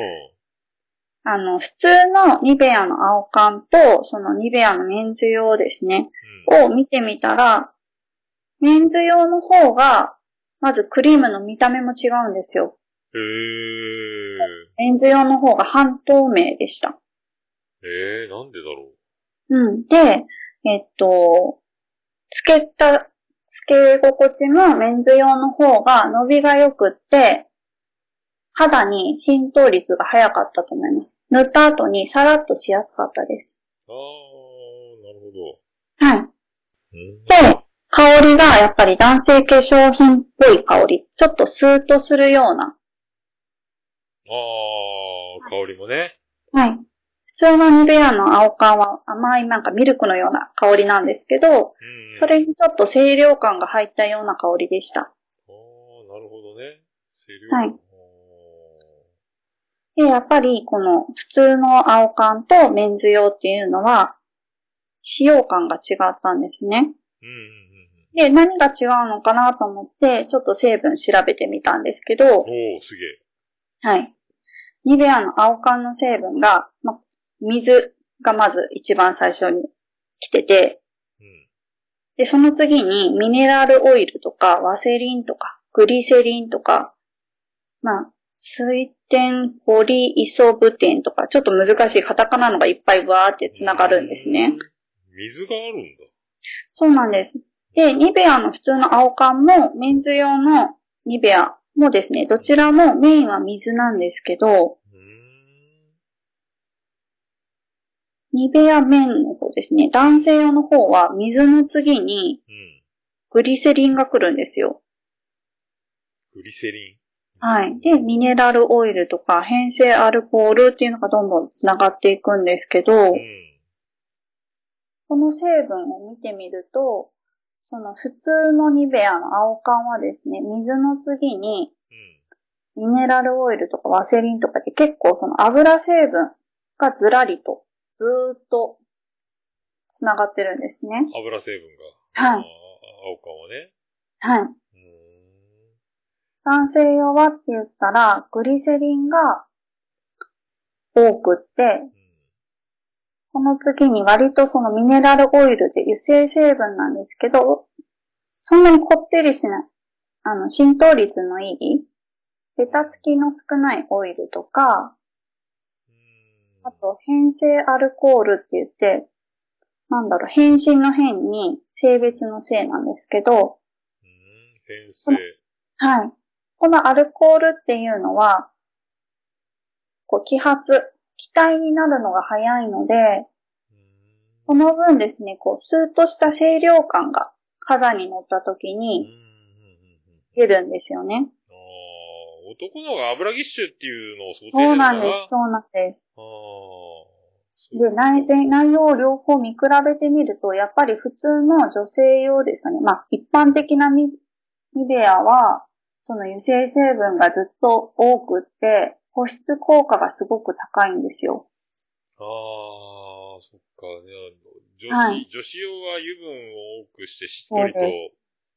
あの、普通のニベアの青缶と、そのニベアのメンズ用ですね、を見てみたら、メンズ用の方が、まずクリームの見た目も違うんですよ。へー。メンズ用の方が半透明でした。えー、なんでだろうん。で、えっと、つけた、つけ心地もメンズ用の方が伸びが良くって、肌に浸透率が早かったと思います。塗った後にさらっとしやすかったです。う。あー、なるほど。はい。うん。で、香りがやっぱり男性化粧品っぽい香り。ちょっとスーッとするような。あー、香りもね。はい。普通のニベアの青缶は甘いなんかミルクのような香りなんですけど、うん。それにちょっと清涼感が入ったような香りでした。あー、なるほどね。清涼はいあで、やっぱりこの普通の青缶とメンズ用っていうのは、使用感が違ったんですね。うんうんで、何が違うのかなと思って、ちょっと成分調べてみたんですけど、おー、すげえ。はい。ニベアの青缶の成分が、ま、水がまず一番最初に来てて、うん。で、その次にミネラルオイルとかワセリンとかグリセリンとか、まあ、水天ポリイソブテンとか、ちょっと難しいカタカナのがいっぱいわーって繋がるんですね。水があるんだ。そうなんです。で、ニベアの普通の青缶もメンズ用のニベアもですね、どちらもメインは水なんですけど。ニベアメンの方ですね、男性用の方は水の次にうん。グリセリンが来るんですよ。グリセリン。はい。で、ミネラルオイルとか変性アルコールっていうのがどんどん繋がっていくんですけど、うん。この成分を見てみると、その普通のニベアの青缶はですね、水の次にうん。ミネラルオイルとかワセリンとかで結構その油成分がずらりとずーっと繋がってるんですね。油成分が。はい青缶はね。はい。うーん。男性用はって言ったら、グリセリンが多くって、うん。その次に割とそのミネラルオイルで油性成分なんですけど、そんなにこってりしない、あの、浸透率のいい、ベタつきの少ないオイルとか、あと変性アルコールって言って、なんだろう、変身の変に性別の性なんですけど、うん。変性。はい。このアルコールっていうのは、こう、揮発、気体になるのが早いので、この分ですね、こう、スーッとした清涼感が肌に乗った時。にうん。出るんですよね。ああ、男の方が油ぎっしゅっていうのを想定してそうななんです、そうなんです。あで、内前、内容を両方見比べてみると、やっぱり普通の女性用ですかね。まあ、一般的なニニベアは、その油性成分がずっと多くって、保湿効果がすごく高いんですよ。ああ、そっか。女子、はい女子用は油分を多くしてしっとりと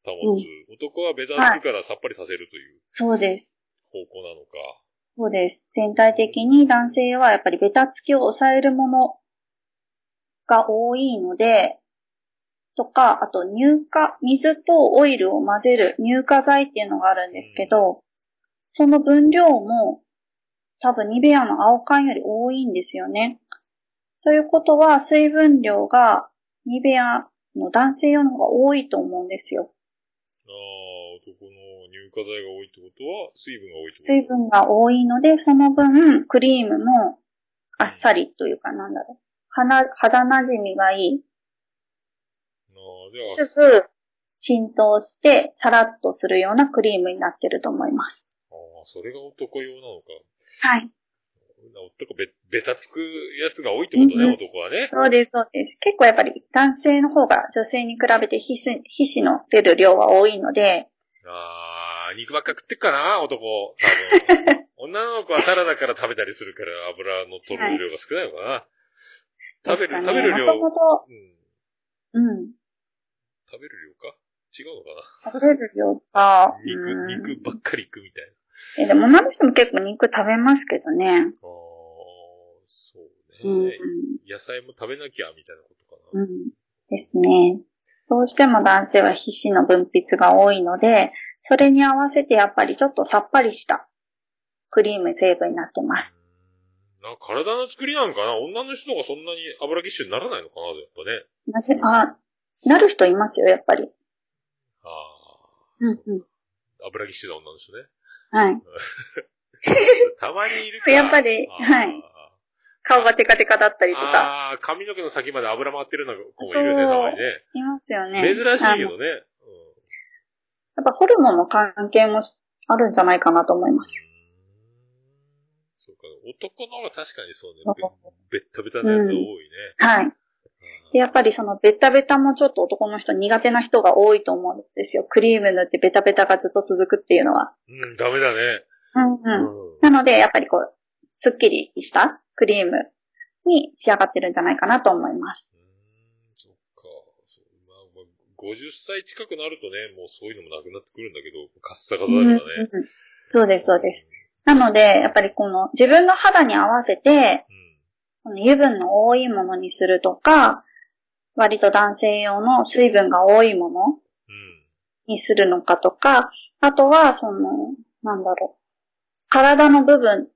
保つ。男はベタつくからさっぱりさせるというそうです。方向なのか。そうです。全体的に男性用はやっぱりベタつきを抑えるものが多いので、とか、あと乳化、水とオイルを混ぜる乳化剤っていうのがあるんですけど、その分量も多分ニベアの青缶より多いんですよね。ということは水分量がニベアの男性用の方が多いと思うんですよ。ああ、男の乳化剤が多いってことは水分が多いってこと？水分が多いので、その分クリームもあっさりというかなんだろう。肌、肌馴染みがいい。ああ、では、すぐ浸透してサラッとするようなクリームになってると思います。ああ、それが男用なのか。はい。男べ、べたつくやつが多いってことね、うんうん男はね。そうです、そうです。結構やっぱり男性の方が女性に比べて皮脂皮脂の出る量は多いので、ああ、肉ばっか食ってっかな、男。多分。女の子はサラダから食べたりするから油の取る量が少ないのかな。食べる、ね食べる量。もともと、うん。うん。食べる量か？違うのか食べる量が、な肉、うん肉ばっかりいくみたいな。え、でも女の人も結構肉食べますけどね。ああ、そううん、うね、ん、野菜も食べなきゃみたいなことかな。うん。ですね。どうしても男性は皮脂の分泌が多いので、それに合わせてやっぱりちょっとさっぱりしたクリーム成分になってます。な体の作りなんかな？女の人がそんなに油ぎっしゅにならないのかな？やっぱね。なぜ、あ、なる人いますよ、やっぱり。ああ、うん、うん。油ぎっしゅな女の人ね。はい。たまにいるか。やっぱりはい顔がテカテカだったりとか、ああ、髪の毛の先まで油回ってるような子もいるよね、たまにね。いますよね。珍しいけどね。うんやっぱホルモンの関係もあるんじゃないかなと思います。そうか、男の方が確かにそうね。べべったべたなやつ多いね。はい。で、やっぱりそのベタベタもちょっと男の人苦手な人が多いと思うんですよ。クリーム塗ってベタベタがずっと続くっていうのは。うん、ダメだね。うんううん。なので、やっぱりこう、すっきりしたクリームに仕上がってるんじゃないかなと思います。うんそっか。そうまあまあ、50歳近くなるとね、もうそういうのもなくなってくるんだけど、カッサカサだからね。うんうんそうです、そうです。なので、やっぱりこの自分の肌に合わせて、この油分の多いものにするとか、割と男性用の水分が多いもの。にするのかとか、あとは、その、なんだろう。体の部分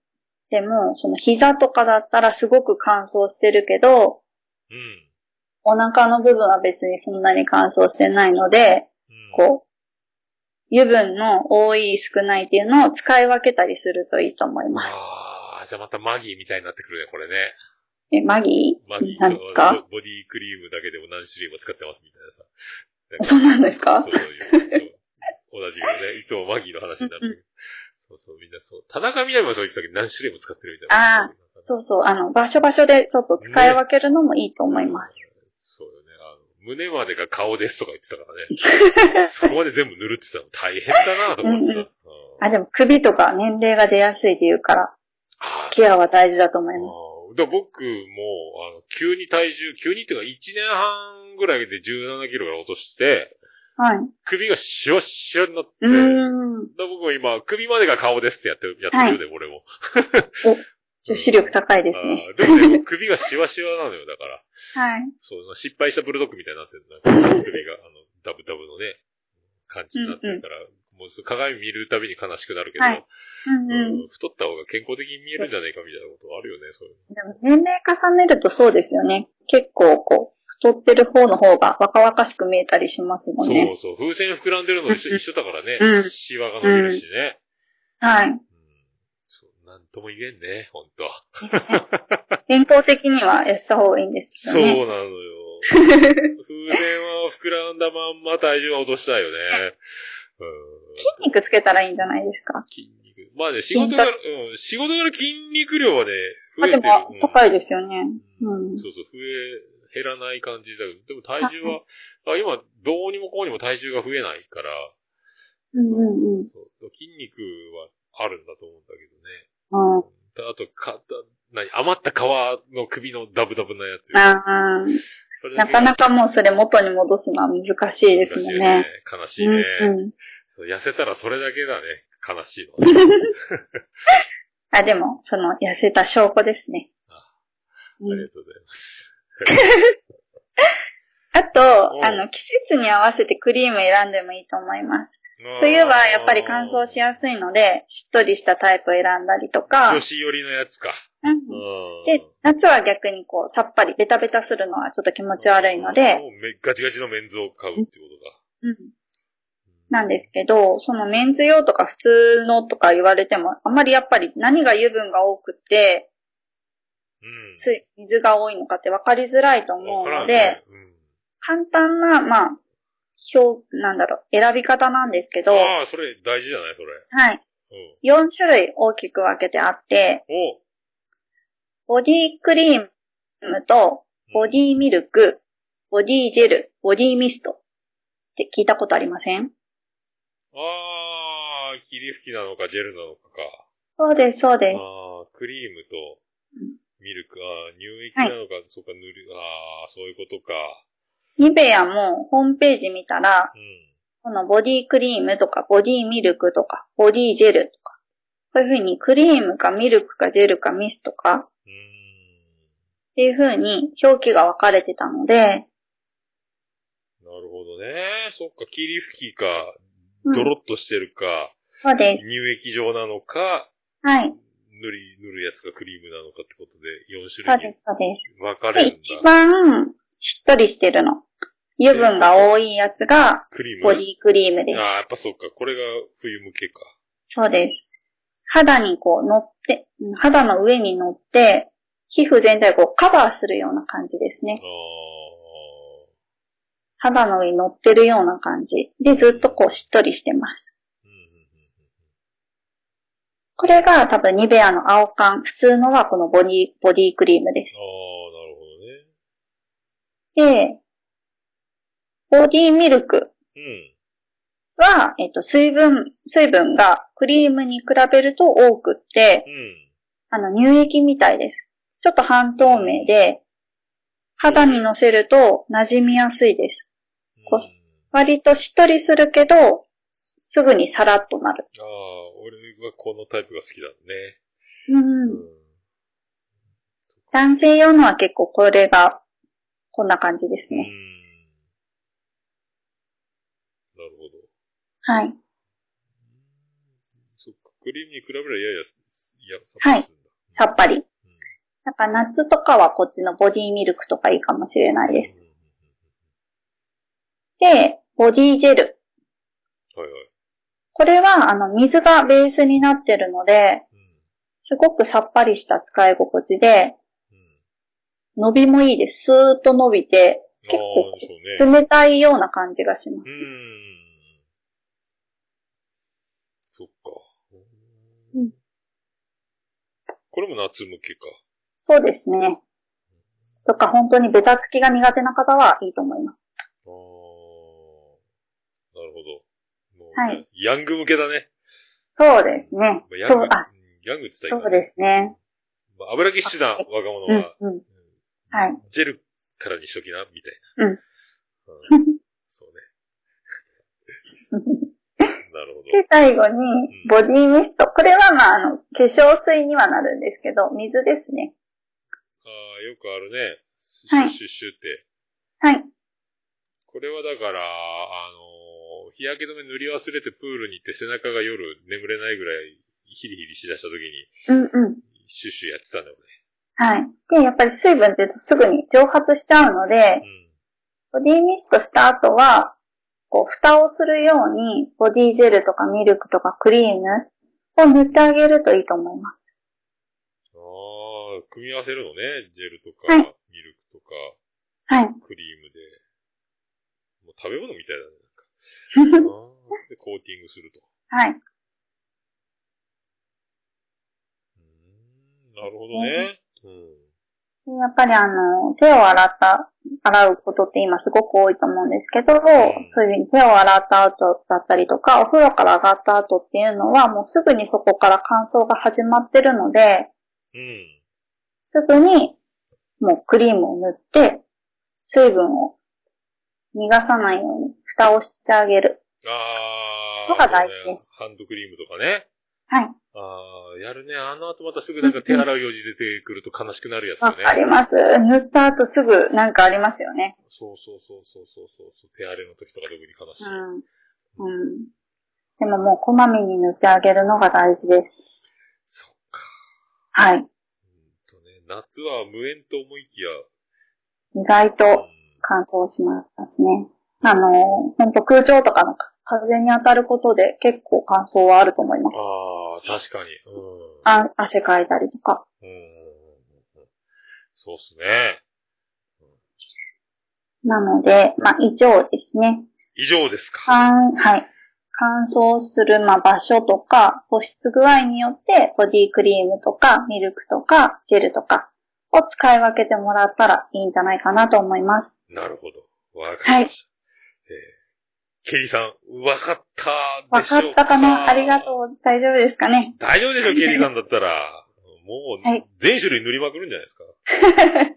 でも、その膝とかだったらすごく乾燥してるけど、うん。お腹の部分は別にそんなに乾燥してないので、うん。こう、油分の多い少ないっていうのを使い分けたりするといいと思います。ああ、じゃあまたマギーみたいになってくるね、これね。え、マギマギー、ーなんですか？ボボディクリームだけでも何種類も使ってますみたいなさ。そうなんですか？そうそう同じよね。いつもマギーの話になるんだけど。そうそう、みんなそう。田中みな実もそう言ってたけど何種類も使ってるみたいな。あそうそう、あの、場所場所でちょっと使い分けるのもいいと思います。そうよね。あの、胸までが顔ですとか言ってたからね。そこまで全部塗るって言ってたの大変だなと思ってさ。うんあ、でも首とか年齢が出やすいって言うから、ああケアは大事だと思います。ああだから僕も、あの、急に体重、急にっていうか1年半ぐらいで17キロから落として、はい。首がシワッシワになって、うーん。だ僕も今、首までが顔ですってやってる、やってるよね、俺も。女子力高いですね。でもね、首がシワシワなのよ、だから。はい。そう、失敗したブルドッグみたいになってる。なんか首が、あの、ダブダブのね、感じになってるから、もうそう鏡見るたびに悲しくなるけど、はいうんうん。うん太った方が健康的に見えるんじゃないかみたいなことあるよね、そういうの。でも年齢重ねるとそうですよね。結構こう、太ってる方の方が若々しく見えたりしますもんそうね。そう、風船膨らんでるの一緒一緒だからね、うんシワが伸びるしね。はい。うんそう、なんとも言えんね、ほんと。健康的にはやした方がいいんですそうよね。なのよ。風船は膨らんだまんま体重は落としたいよね。うん筋肉つけたらいいんじゃないですか？筋肉。まあね、仕事柄、うん、仕事柄筋肉量はね、増あ、でえてる。も高いですよね。うん。そうそう、増え、減らない感じだけど、でも体重は、あ今、どうにもこうにも体重が増えないから、うんうんうん。そう筋肉はあるんだと思うんだけどね。うんあと、か、た何余った皮の首のダブダブなやつ。あそれだけーなかなかもうそれ元に戻すのは難しいですもんね。悲しいね。うんうん。そう痩せたらそれだけだね。悲しいのはね。あ、でも、その痩せた証拠ですね。あうんありがとうございます。あとう、んあの、季節に合わせてクリーム選んでもいいと思います。冬はやっぱり乾燥しやすいので、しっとりしたタイプを選んだりとか女、子寄りのやつか。うんうんで、夏は逆にこう、さっぱりベタベタするのはちょっと気持ち悪いので、もうめガチガチのメンズを買うってことか。うんなんですけど、そのメンズ用とか普通のとか言われても、あんまりやっぱり何が油分が多くて、うん。水水が多いのかって分かりづらいと思うので、簡単な、まあ、表、なんだろう、選び方なんですけうん、ど、ああ、それ大事じゃない？それ。はい。うん。4種類大きく分けてあって、おボディクリームと、ボディミルク、ボディジェル、ボディミストって聞いたことありません？ああ、霧吹きなのかジェルなのかか。そうです、そうです。ああ、クリームと、ミルク、ああ、乳液なのか、そうか、塗る、ああ、そういうことか。ニベアもホームページ見たら、うん。このボディクリームとか、ボディミルクとか、ボディジェルとか、こういう風にクリームかミルクかジェルかミストか。っていう風に表記が分かれてたので、なるほどね。そっか、霧吹きか、うんドロッとしてるか、そうです。乳液状なのか、はい。塗り、塗るやつがクリームなのかってことで、4そう種類にです、そうです。で、分かれるんだ。一番しっとりしてるの。油分が多いやつがクリームボディクリームですあ。あ、やっぱそっか。これが冬向けか。そうです。肌にこう乗って、うん肌の上に乗って、皮膚全体をこうカバーするような感じですねあ。あ。肌の上に乗ってるような感じ。で、ずっとこうしっとりしてます。これが多分ニベアの青缶。普通のはこのボディ、ボディクリームです。ああ、なるほどね。で、ボディミルクうん。は、えっと、水分、水分がクリームに比べると多くって、うん。あの、乳液みたいです。ちょっと半透明で、肌に乗せると馴染みやすいです。こうん割としっとりするけど、すすぐにさらっとなる。ああ、俺はこのタイプが好きだね。うんうん。男性用のは結構これが、こんな感じですうん。ね。なるほど。はい。そっか、クリームに比べればややや、さっぱりするんだ。さっぱり。うんなんか夏とかはこっちのボディミルクとかいいかもしれないです。うんうんで、ボディジェル。うんはいはい。これは、あの、水がベースになってるので、うんすごくさっぱりした使い心地で、うん伸びもいいです。スーッと伸びて、結構ね。冷たいような感じがします。うん。そっか。うんこれも夏向けか。そうですね。とか本当にベタつきが苦手な方はいいと思います。なるほど。もうはいヤング向けだね。そうですねまあ。ヤング、そう、あ、うんヤングって言ったらそうですね。まあ、油ぎっしゅな若者うんは、、うん。はい。ジェルからにしときな、みたいうんな。うん。そうね。なるほど。で、最後に、ボディミスト。これはまあ、あの、化粧水にはなるんですけど、水ですね。ああ、よくあるね。シュはいッシュッシュって。はい。これはだから、あのー日焼け止め塗り忘れてプールに行って背中が夜眠れないぐらいヒリヒリしだした時に、うんうん。シュッシュやってたんだよはい。で、やっぱり水分ってすぐに蒸発しちゃうので、ね。ボディミストした後は、こう、蓋をするように、ボディジェルとかミルクとかクリームを塗ってあげるといいと思います。うん。ああ、組み合わせるのね。ジェルとか、はいミルクとか、はい。クリームで。もう食べ物みたいだね。で、コーティングすると。はい。なるほどね。うん。やっぱりあの、手を洗った、洗うことって今すごく多いと思うんですけど、そういうふうに手を洗った後だったりとか、お風呂から上がった後っていうのはもうすぐにそこから乾燥が始まってるので、うん。すぐにもうクリームを塗って、水分を逃がさないように蓋をしてあげる。ああ。のが大事ですねハンドクリームとかね。はい。ああ、やるね。あの後またすぐなんか手洗う用事出てくると悲しくなるやつよわね。かります。塗った後すぐなんかありますよね。そうそうそうそうそうそう。手荒れの時とか特に悲しい。うん。うん。でももうこまめに塗ってあげるのが大事です。そっか。はい。うんとね、夏は無縁と思いきや、意外とうん、乾燥しますね。あの、ほんと空調とかの風に当たることで結構乾燥はあると思います。ああ、確かに。うん。あ汗かいたりとか。うん。そうっすね。なので、まあ、以上ですね。以上ですか。乾、はい。乾燥する、まあ、場所とか、保湿具合によって、ボディクリームとか、ミルクとか、ジェルとかを使い分けてもらったらいいんじゃないかなと思います。なるほど。わかりました。えー、ケリーさん、わかったわかでしょうったかな？ありがとう。大丈夫ですかね？大丈夫でしょ、ケリーさんだったら。もうはい、全種類塗りまくるんじゃないですか？えー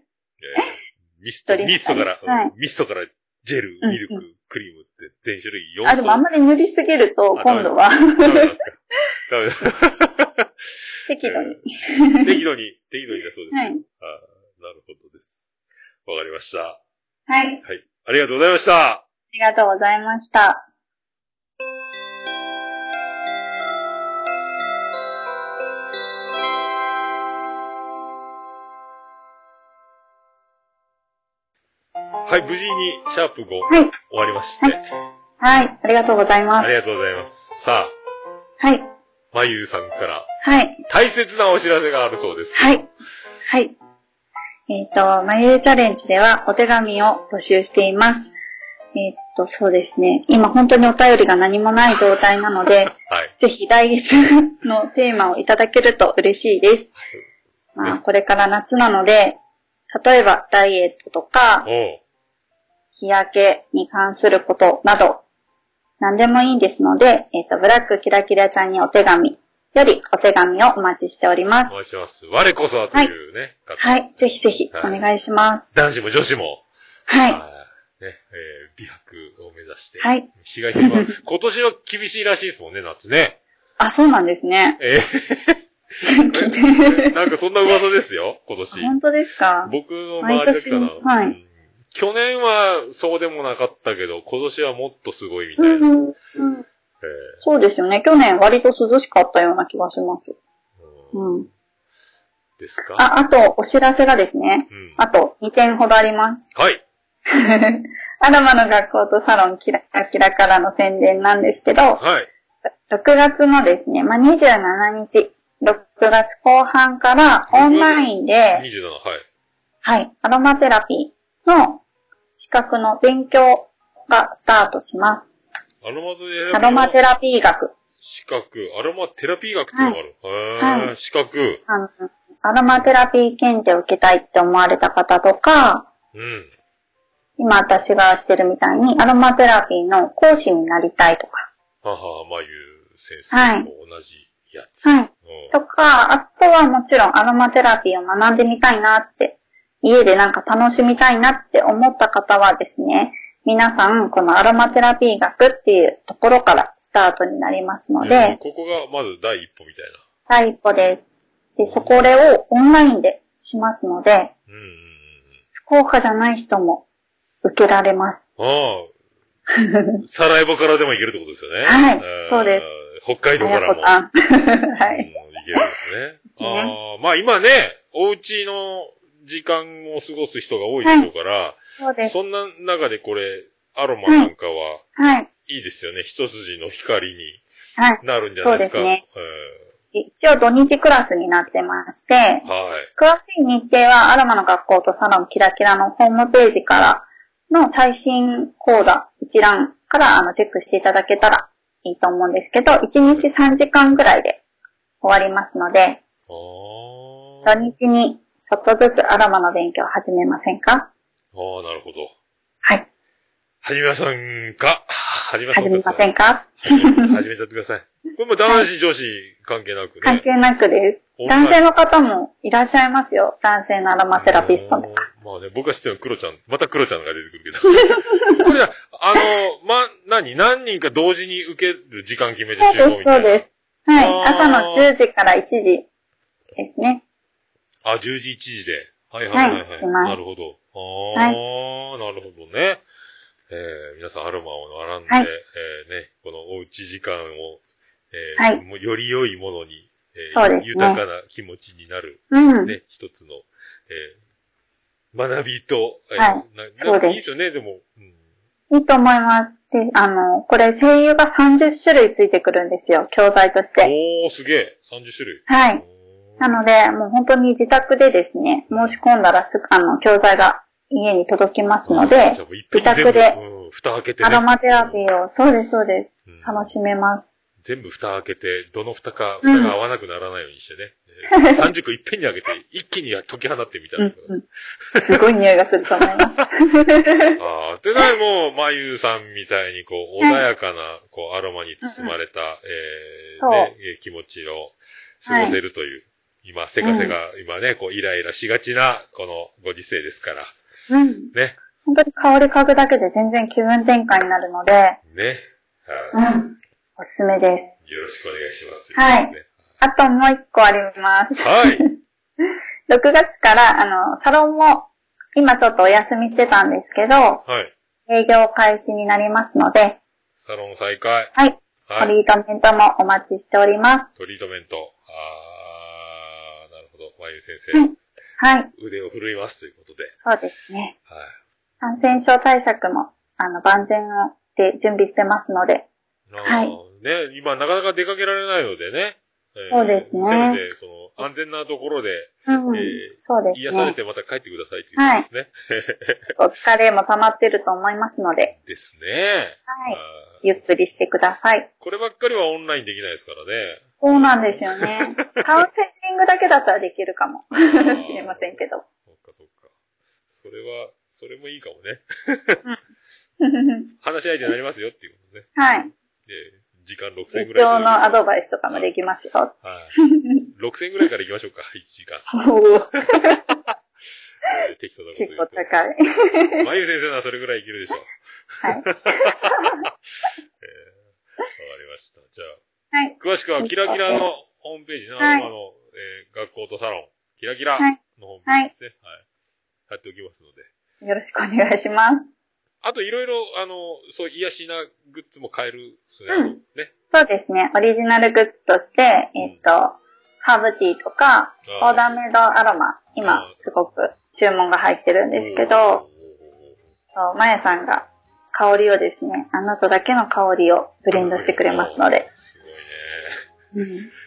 ミスト、ミストから、はいうんミストからジェル、うんミルク、クリームって全種類4あ、でもあんまり塗りすぎると、あ今度は、ダメなんですか？ダメだ。適度に。適度に、適度にだそうですよ。はいあーなるほどです。わかりました。ははい。い。ありがとうございました。ありがとうございました。はい、無事にシャープ5、はい終わりまして、はい。ありがとうございます。ありがとうございます。さあ、はい。まゆうさんからはい。大切なお知らせがあるそうです。はい。はい。えっ、と、まゆるチャレンジではお手紙を募集しています。えっ、と、そうですね。今本当にお便りが何もない状態なので、はい。ぜひ来月のテーマをいただけると嬉しいです。まあ、これから夏なので、例えばダイエットとか、日焼けに関することなど、何でもいいんですので、えっ、と、ブラックキラキラちゃんにお手紙よりお手紙をお待ちしておりますお。待ちしてます。我こそはというね、方はい。ぜひぜひお願いします。男子も女子も、はい。あーね、えー美白を目指して、はい。紫外線は、今年は厳しいらしいですもんね、夏ね。あ、そうなんですね。えー なんかそんな噂ですよ、今年。本当ですか？僕の周りだけかな。毎年はいうん去年はそうでもなかったけど、今年はもっとすごいみたいな。うんうんうんえそうですよね。去年割と涼しかったような気がします。ーうんうん。ですか？あ、あと、お知らせがですね。うん。あと2点ほどあります。はい。アロマの学校とサロンキラキラからの宣伝なんですけど、はい。6月のですね、まあ、27日、6月後半からオンラインで、27、はい。はい、アロマテラピーの資格の勉強がスタートします。アロマテラピー。アロマテラピー学。資格。アロマテラピー学っていうのがある。へーはい資格。あのアロマテラピー検定を受けたいって思われた方とか、うん。今私がしてるみたいにアロマテラピーの講師になりたいとか、母、まゆ先生と同じやつ。はいうんとか、あとはもちろんアロマテラピーを学んでみたいなって、家でなんか楽しみたいなって思った方はですね、皆さんこのアロマテラピー学っていうところからスタートになりますのうんで、ここがまず第一歩みたい第一歩です。で、そこをオンラインでしますので、な。うんうんうん。福岡じゃない人も受けられます。ああ。サラエボからでも行けるってことですよね。はいんそうです。北海道からも。はうんい。行けるんですね。ああ、まあ今ね、お家の時間を過ごす人が多いでしょうから、そうです。そんな中でこれ、アロマなんかははい。いいですよね。一筋の光にはい。なるんじゃないですか。そうですねえ一応土日クラスになってまして、ーはい。詳しい日程はアロマの学校とサロンキラキラのホームページからの最新講座一覧からあのチェックしていただけたらいいと思うんですけど、1日3時間ぐらいで終わりますので。土日にちょっとずつアロマの勉強を始めませんか？ああ、なるほど。はい。はじめまさんか？はじめまさん始めませんか？か 始めちゃってください。これも男子、女子関係なくね。関係なくです。男性の方もいらっしゃいますよ。男性のアロマセラピストとか。まあね、僕が知ってるのはクロちゃん、またクロちゃんが出てくるけど。これは、あの、ま、何？何人か同時に受ける時間決めて集合そうです、みたいうな。そです。はい。朝の10時から1時ですね。あ、10時、1時で。はいはいはいはい。はいなるほど。ああ、なるほどね。えー、皆さんアロマを学んで、はいえーね、このおうち時間を、えーはいより良いものに、えーね豊かな気持ちになる、うん。ね、一つの、えー学びと、えーはいなそうですいいですよね、でも。うんいいと思います。で、あの、これ精油が30種類ついてくるんですよ。教材として。おー、すげえ。30種類。はい。なので、もう本当に自宅でですね、申し込んだらすぐ、あの、教材が家に届きますので自宅でうん、蓋開けてね。アロマテラピーを、そうです、そうですうん。楽しめます。全部蓋開けて、どの蓋か、蓋が合わなくならないようにしてね。えー30個いっぺんに開けて、一気に解き放ってみたうんいな。うん。すごい匂いがすると思います。ああ、でないもう、まゆさんみたいに、こう、穏やかな、こう、アロマに包まれた、えーそうね、えー気持ちを過ごせるという今、せかせが、今ね、こう、イライラしがちな、このご時世ですから。うん。ね。本当に香り嗅ぐだけで全然気分転換になるので、ね。うはん。おすすめです。い。よろしくお願いします。はいねあともう一個あります。はい。6月から、あの、サロンも、今ちょっとお休みしてたんですけど、はい。営業開始になりますので、サロン再開。はい。はい。トリートメントもお待ちしております。トリートメント。あー、なるほど。まゆ先生、うんはい。腕を振るいますということで。そうですね。はい。感染症対策も、あの、万全をで準備してますので、はいね、今なかなか出かけられないのでね。えーそうですねせめて、その、安全なところで、うんえーそうです癒されね。てまた帰ってくださいということですね。お疲れも溜まってると思いますので、ですね。はい。ゆっくりしてください。こればっかりはオンラインできないですからね。そうなんですよね。カウンセリングだけだったらできるかもしれませんけど。そっかそっか。それは、それもいいかもね。話し相手になりますよっていうことね。はい。で、時間6000日ぐらいから。常のアドバイスとかもできますよ。はい。6000ぐらいから行きましょうか。1時間。適当なこと言結うと。構高い。まゆ先生ならそれぐらいいけるでしょう。はい。えーわかりました。じゃあ、はい。詳しくはキラキラのホームページね、はいあの、えー学校とサロン、キラキラはいのホームページですね。はい。貼っておきますので。よろしくお願いします。あといろいろ、あの、そう、癒しなグッズも買えるですね。うんあのね。そうですね。オリジナルグッズとして、えっと、ハーブティーとか、オあーーダーメイドアロマ、今すごく注文が入ってるんですけど、そう、まやさんが香りをですね、あなただけの香りをブレンドしてくれますので。。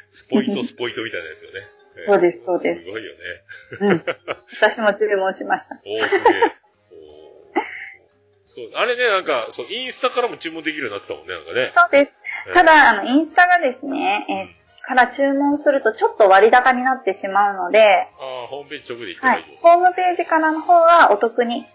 スポイトスポイトみたいなやつよね。えーそうですそうですすごいよね。うん。私も注文しました。おー、すげえ。そう、あれね、なんか、そう、インスタからも注文できるようになってたもんね、なんかね。そうです。えーただ、あの、インスタがですね、えーから注文するとちょっと割高になってしまうので、ああ、ホームページ直で行ったはい。ホームページからの方がお得に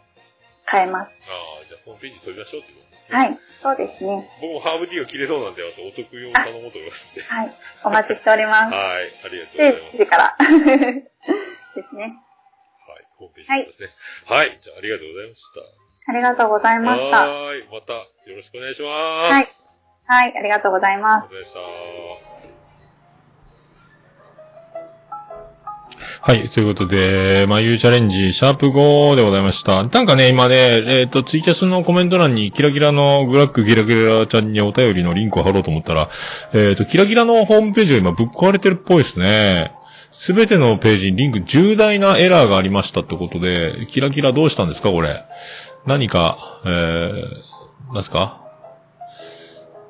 買えます。ああ、じゃあホームページ飛びましょうってことですね。はい。そうですね。僕もハーブティーが切れそうなんで、あとお得用頼もうと思いますんで。はい。お待ちしております。はい、ありがとうござでいま、す。次から。ですね。はい、ホームページですね。はい、じゃあありがとうございました。ありがとうございました。はーい、またよろしくお願いします。はい。ありがとうございます。ありがとうございました。はい。ということで、まあ、ゆうチャレンジ、シャープ5でございました。なんかね、今ね、えっ、と、ツイキャスのコメント欄に、キラキラのブラックキラキラちゃんにお便りのリンクを貼ろうと思ったら、えっ、と、キラキラのホームページが今ぶっ壊れてるっぽいですね。すべてのページにリンク重大なエラーがありましたってことで、キラキラどうしたんですかこれ。何か、えー、なんすか？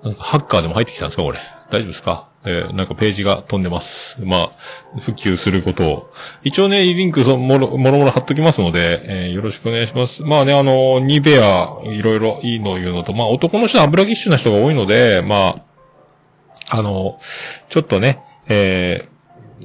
なんか？ハッカーでも入ってきたんですかこれ。大丈夫ですか？えーなんかページが飛んでます。まあ、復旧することを。一応ね、リンクそもろ、もろもろ貼っときますので、えーよろしくお願いします。まあね、あの、ニベア、いろいろいいのを言うのと、まあ男の人は油ぎっしゅな人が多いので、まあ、あの、ちょっとね、えー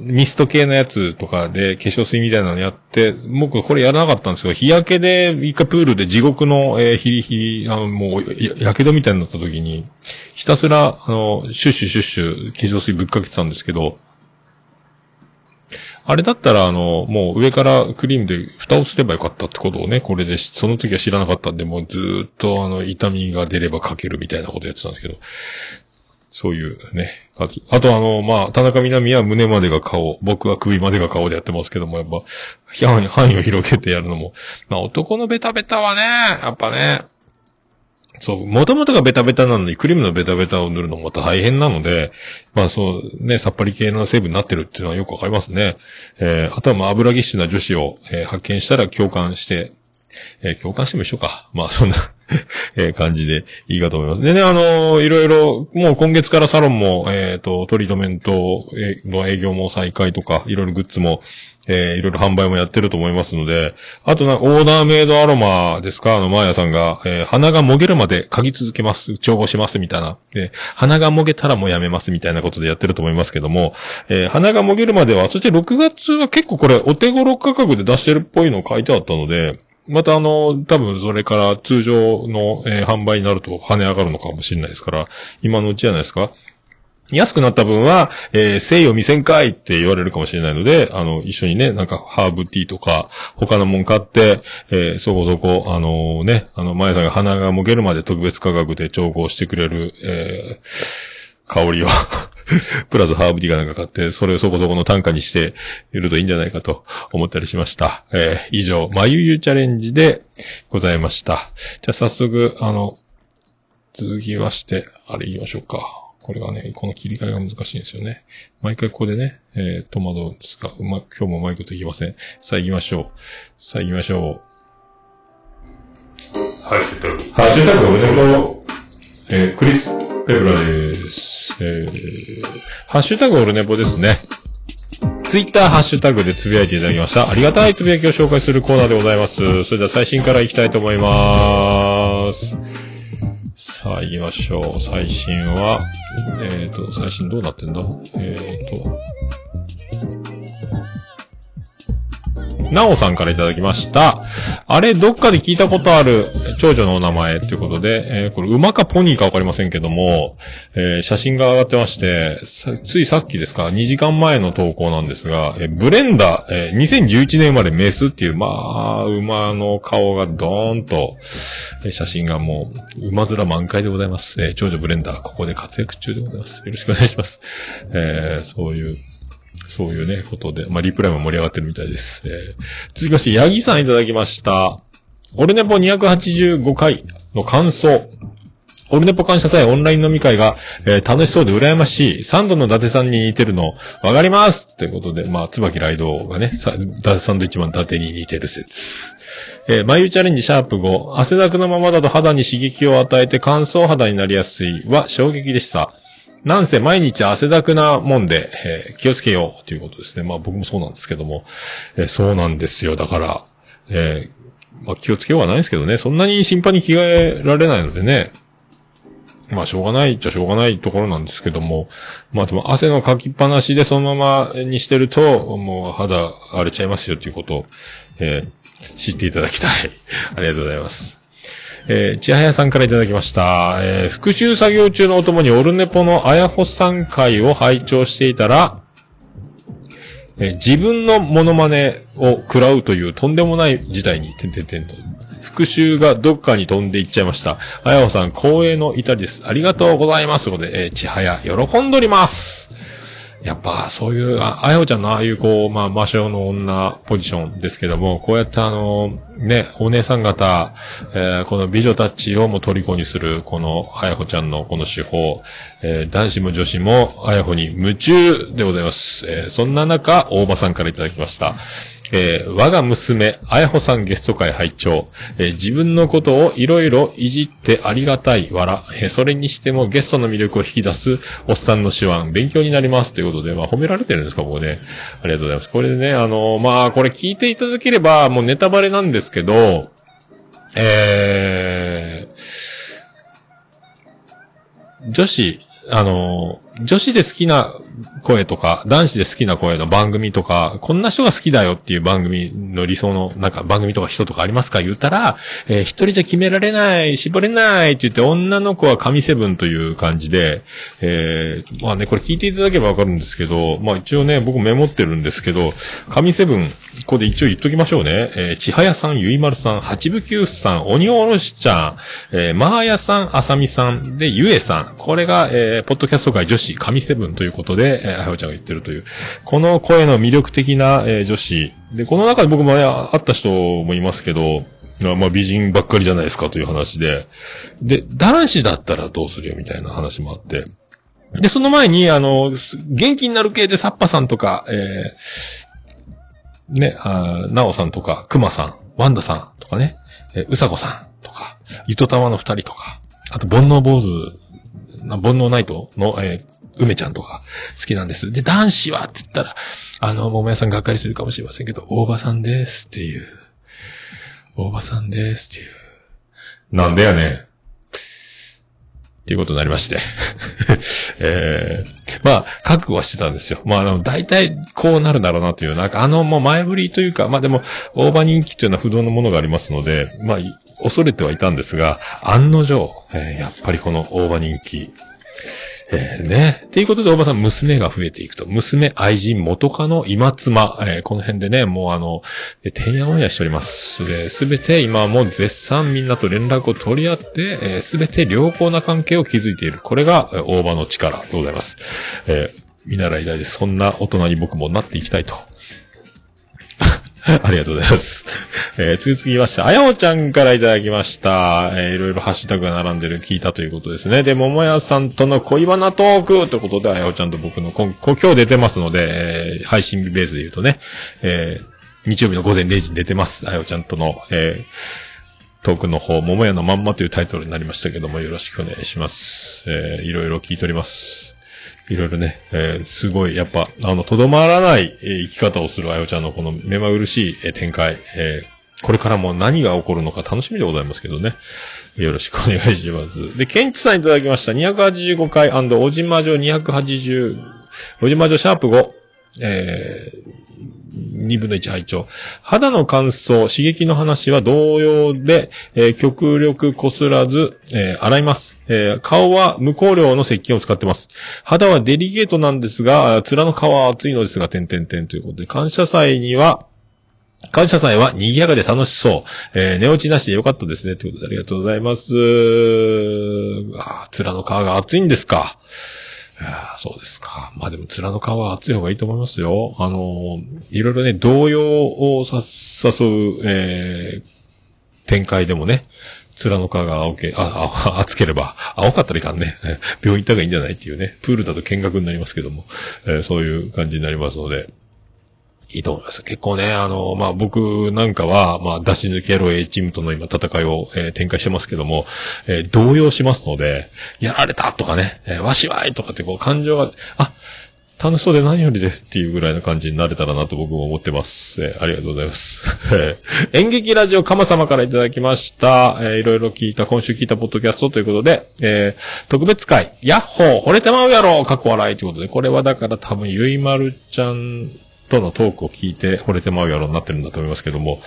ミスト系のやつとかで化粧水みたいなのやって、僕これやらなかったんですけど、日焼けで一回プールで地獄の、えー、ヒリヒリ、あの、もう、や、やけどみたいになった時に、ひたすら、あの、シュッシュシュッシュ化粧水ぶっかけてたんですけど、あれだったら、あの、もう上からクリームで蓋をすればよかったってことをね、これで、その時は知らなかったんで、もうずっとあの、痛みが出ればかけるみたいなことやってたんですけど、そういうね。あと、あとあの、まあ、田中みな実は胸までが顔、僕は首までが顔でやってますけども、やっぱ、範囲を広げてやるのも、まあ、男のベタベタはね、やっぱね、そう、もともとがベタベタなのに、クリームのベタベタを塗るのもまた大変なので、まあそう、ね、さっぱり系の成分になってるっていうのはよくわかりますね。えー、あとはまあ油ぎっしゅな女子を、えー発見したら共感して、えー共感しても一緒か。まあそんなえー感じでいいかと思います。でね、あのーいろいろ、もう今月からサロンも、えっ、と、トリートメントの営業も再開とか、いろいろグッズも、えーいろいろ販売もやってると思いますので、あとな、オーダーメイドアロマですか？あの、マーヤさんが、えー鼻がもげるまで嗅ぎ続けます、調合します、みたいな。で、鼻がもげたらもうやめます、みたいなことでやってると思いますけども、えー鼻がもげるまでは、そして6月は結構これ、お手頃価格で出してるっぽいの書いてあったので、またあの、多分それから通常の、えー販売になると跳ね上がるのかもしれないですから、今のうちじゃないですか。安くなった分は、えー、誠意を見せんかいって言われるかもしれないので、あの、一緒にね、なんか、ハーブティーとか、他のもん買って、えー、そこそこ、あのね、あの、前さんが鼻がもげるまで特別価格で調合してくれる、えー、香りを、プラスハーブティーかなんか買って、それをそこそこの単価にしているといいんじゃないかと思ったりしました。えー、以上、まゆゆチャレンジでございました。じゃあ早速、あの、続きまして、あれ行きましょうか。これがね、この切り替えが難しいんですよね。毎回ここでね、えー、戸惑うんですが、うま、今日もうまいこといきません。さあ行きましょう。さあ行きましょう。ハッシュタグ。ハッシュタグ、俺ね、この、えー、クリス・ペブラです。えー、ハッシュタグオルネポですね。ツイッターハッシュタグでつぶやいていただきました。ありがたいつぶやきを紹介するコーナーでございます。それでは最新からいきたいと思います。さあ行きましょう。最新は、えっ、ー、と、最新どうなってんだ？えっ、ー、と、なおさんからいただきました。あれ、どっかで聞いたことある長女のお名前ということで、えー、これ馬かポニーかわかりませんけども、えー、写真が上がってまして、ついさっきですか、2時間前の投稿なんですが、えー、ブレンダー、えー、2011年生まれメスっていう、まあ、馬の顔がドーンと、えー、写真がもう、馬面満開でございます。えー、長女ブレンダー、ここで活躍中でございます。よろしくお願いします。えー、そういう、そういうね、ことで、まあ、リプライも盛り上がってるみたいです。えー、続きまして、ヤギさんいただきました。オルネポ285回の感想。オルネポ感謝祭オンライン飲み会が、えー、楽しそうで羨ましい。サンドの伊達さんに似てるの、わかりますということで、まあ、椿ライドがね、ササンド一番伊達に似てる説。えー、眉チャレンジシャープ5。汗だくのままだと肌に刺激を与えて乾燥肌になりやすいは衝撃でした。なんせ毎日汗だくなもんで、えー、気をつけようということですね。まあ僕もそうなんですけども、えー、そうなんですよ。だから、えー、まあ気をつけようはないですけどね。そんなに頻繁に着替えられないのでね。まあしょうがないっちゃしょうがないところなんですけども。まあでも汗のかきっぱなしでそのままにしてると、もう肌荒れちゃいますよということを、えー、知っていただきたい。ありがとうございます。えー、ちはやさんからいただきました。えー、復習作業中のお供にオルネポのあやほさん会を拝聴していたら、えー、自分のモノマネを食らうというとんでもない事態に、てんてんてんと。復習がどっかに飛んでいっちゃいました。あやほさん、光栄の至りです。ありがとうございます。ということで、えー、ちはや、喜んでおります。やっぱ、そういう、あ、あやほちゃんのああいう、こう、まあ、魔性の女ポジションですけども、こうやってあの、ね、お姉さん方、えー、この美女たちをも虜にする、この、あやほちゃんのこの手法、えー、男子も女子も、あやほに夢中でございます。えー、そんな中、大場さんからいただきました。えー、我が娘、あやほさんゲスト会拝聴えー、自分のことをいろいろいじってありがたい、わら。えー、それにしてもゲストの魅力を引き出す、おっさんの手腕、勉強になります。ということで、まあ、褒められてるんですか、ここね。ありがとうございます。これでね、あのー、まあ、これ聞いていただければ、もうネタバレなんですけど、えー、女子、あの、女子で好きな声とか、男子で好きな声の番組とか、こんな人が好きだよっていう番組の理想の、なんか番組とか人とかありますか言ったら、えー、一人じゃ決められない、絞れないって言って、女の子は神セブンという感じで、えー、まあね、これ聞いていただければわかるんですけど、まあ一応ね、僕メモってるんですけど、神セブン、ここで一応言っときましょうね。えー、ちはやさん、ゆいまるさん、八部九さん、鬼おろしちゃん、えー、まーやさん、あさみさん、で、ゆえさん。これが、えー、ポッドキャスト界女子、神セブンということで、えー、あやおちゃんが言ってるという。この声の魅力的な、えー、女子。で、この中で僕も、ね、会った人もいますけど、まあ、美人ばっかりじゃないですかという話で。で、男子だったらどうするよみたいな話もあって。で、その前に、あの、元気になる系でサッパさんとか、えー、ね、あなおさんとか、くまさん、ワンダさんとかね、え、うさこさんとか、ゆとたまの二人とか、あと、煩悩坊主、煩悩ナイトの、えー、梅ちゃんとか好きなんです。で、男子はって言ったら、あの、桃屋さんがっかりするかもしれませんけど、大場さんですっていう。大場さんですっていう。なんでやねん。っていうことになりまして。えー、まあ、覚悟はしてたんですよ。まあ、あの、大体こうなるだろうなという、なんかあの、もう前振りというか、まあでも、大場人気というのは不動のものがありますので、まあ、恐れてはいたんですが、案の定、えー、やっぱりこの大場人気、えー、ね。っていうことで、おばさん、娘が増えていくと。娘、愛人、元カノ、今妻、えー、この辺でね、もうあの、えー、てんやわんやしております。すべて今も絶賛みんなと連絡を取り合って、す、べ、て良好な関係を築いている。これが、大場の力でございます。えー、見習い大です。そんな大人に僕もなっていきたいと。ありがとうございます。えー、次々まして、あやおちゃんからいただきました。えー、いろいろハッシュタグが並んでる聞いたということですね。で、桃屋さんとの恋バナトークということで、あやおちゃんと僕のここ今日出てますので、えー配信日ベースで言うとね、えー日曜日の午前0時に出てます。あやおちゃんとの、えートークの方、桃屋のまんまというタイトルになりましたけども、よろしくお願いします。えーいろいろ聞いております。いろいろね、えーすごい、やっぱ、あの、とどまらない、えー生き方をするあよちゃんのこの目まぐるしい、えー展開、えーこれからも何が起こるのか楽しみでございますけどね。よろしくお願いします。で、ケンチさんいただきました。285回おじまじょ280、おじまじょシャープ5、えー、2分の1拝聴肌の乾燥、刺激の話は同様で、えー極力こすらず、えー洗います。えー顔は無香料の石鹸を使ってます。肌はデリケートなんですが、あ面の皮は厚いのですが、点々点ということで、感謝祭には、感謝祭は賑やかで楽しそう。えー寝落ちなしでよかったですね。ということでありがとうございます。あ面の皮が厚いんですか。やそうですか。まあでも、面の皮は厚い方がいいと思いますよ。あのいろいろね、動揺をさ誘う、えー展開でもね、面の皮が青け、あ、あ、厚ければ、青かったらいかんね。病院行った方がいいんじゃないっていうね。プールだと見学になりますけども、えーそういう感じになりますので、いいと思います。結構ね、あの、まあ、僕なんかは、まあ、出し抜けろ A チームとの今戦いを、えー展開してますけども、えー動揺しますので、やられたとかね、えーわしわいとかってこう感情が、あ、楽しそうで何よりでっていうぐらいの感じになれたらなと僕も思ってます。えーありがとうございます。え演劇ラジオかま様からいただきました。えーいろいろ聞いた、今週聞いたポッドキャストということで、えー特別会、ヤッホー、惚れてまうやろ過去笑いということで、これはだから多分ゆいまるちゃんとのトークを聞いて惚れてまうやろになってるんだと思いますけども、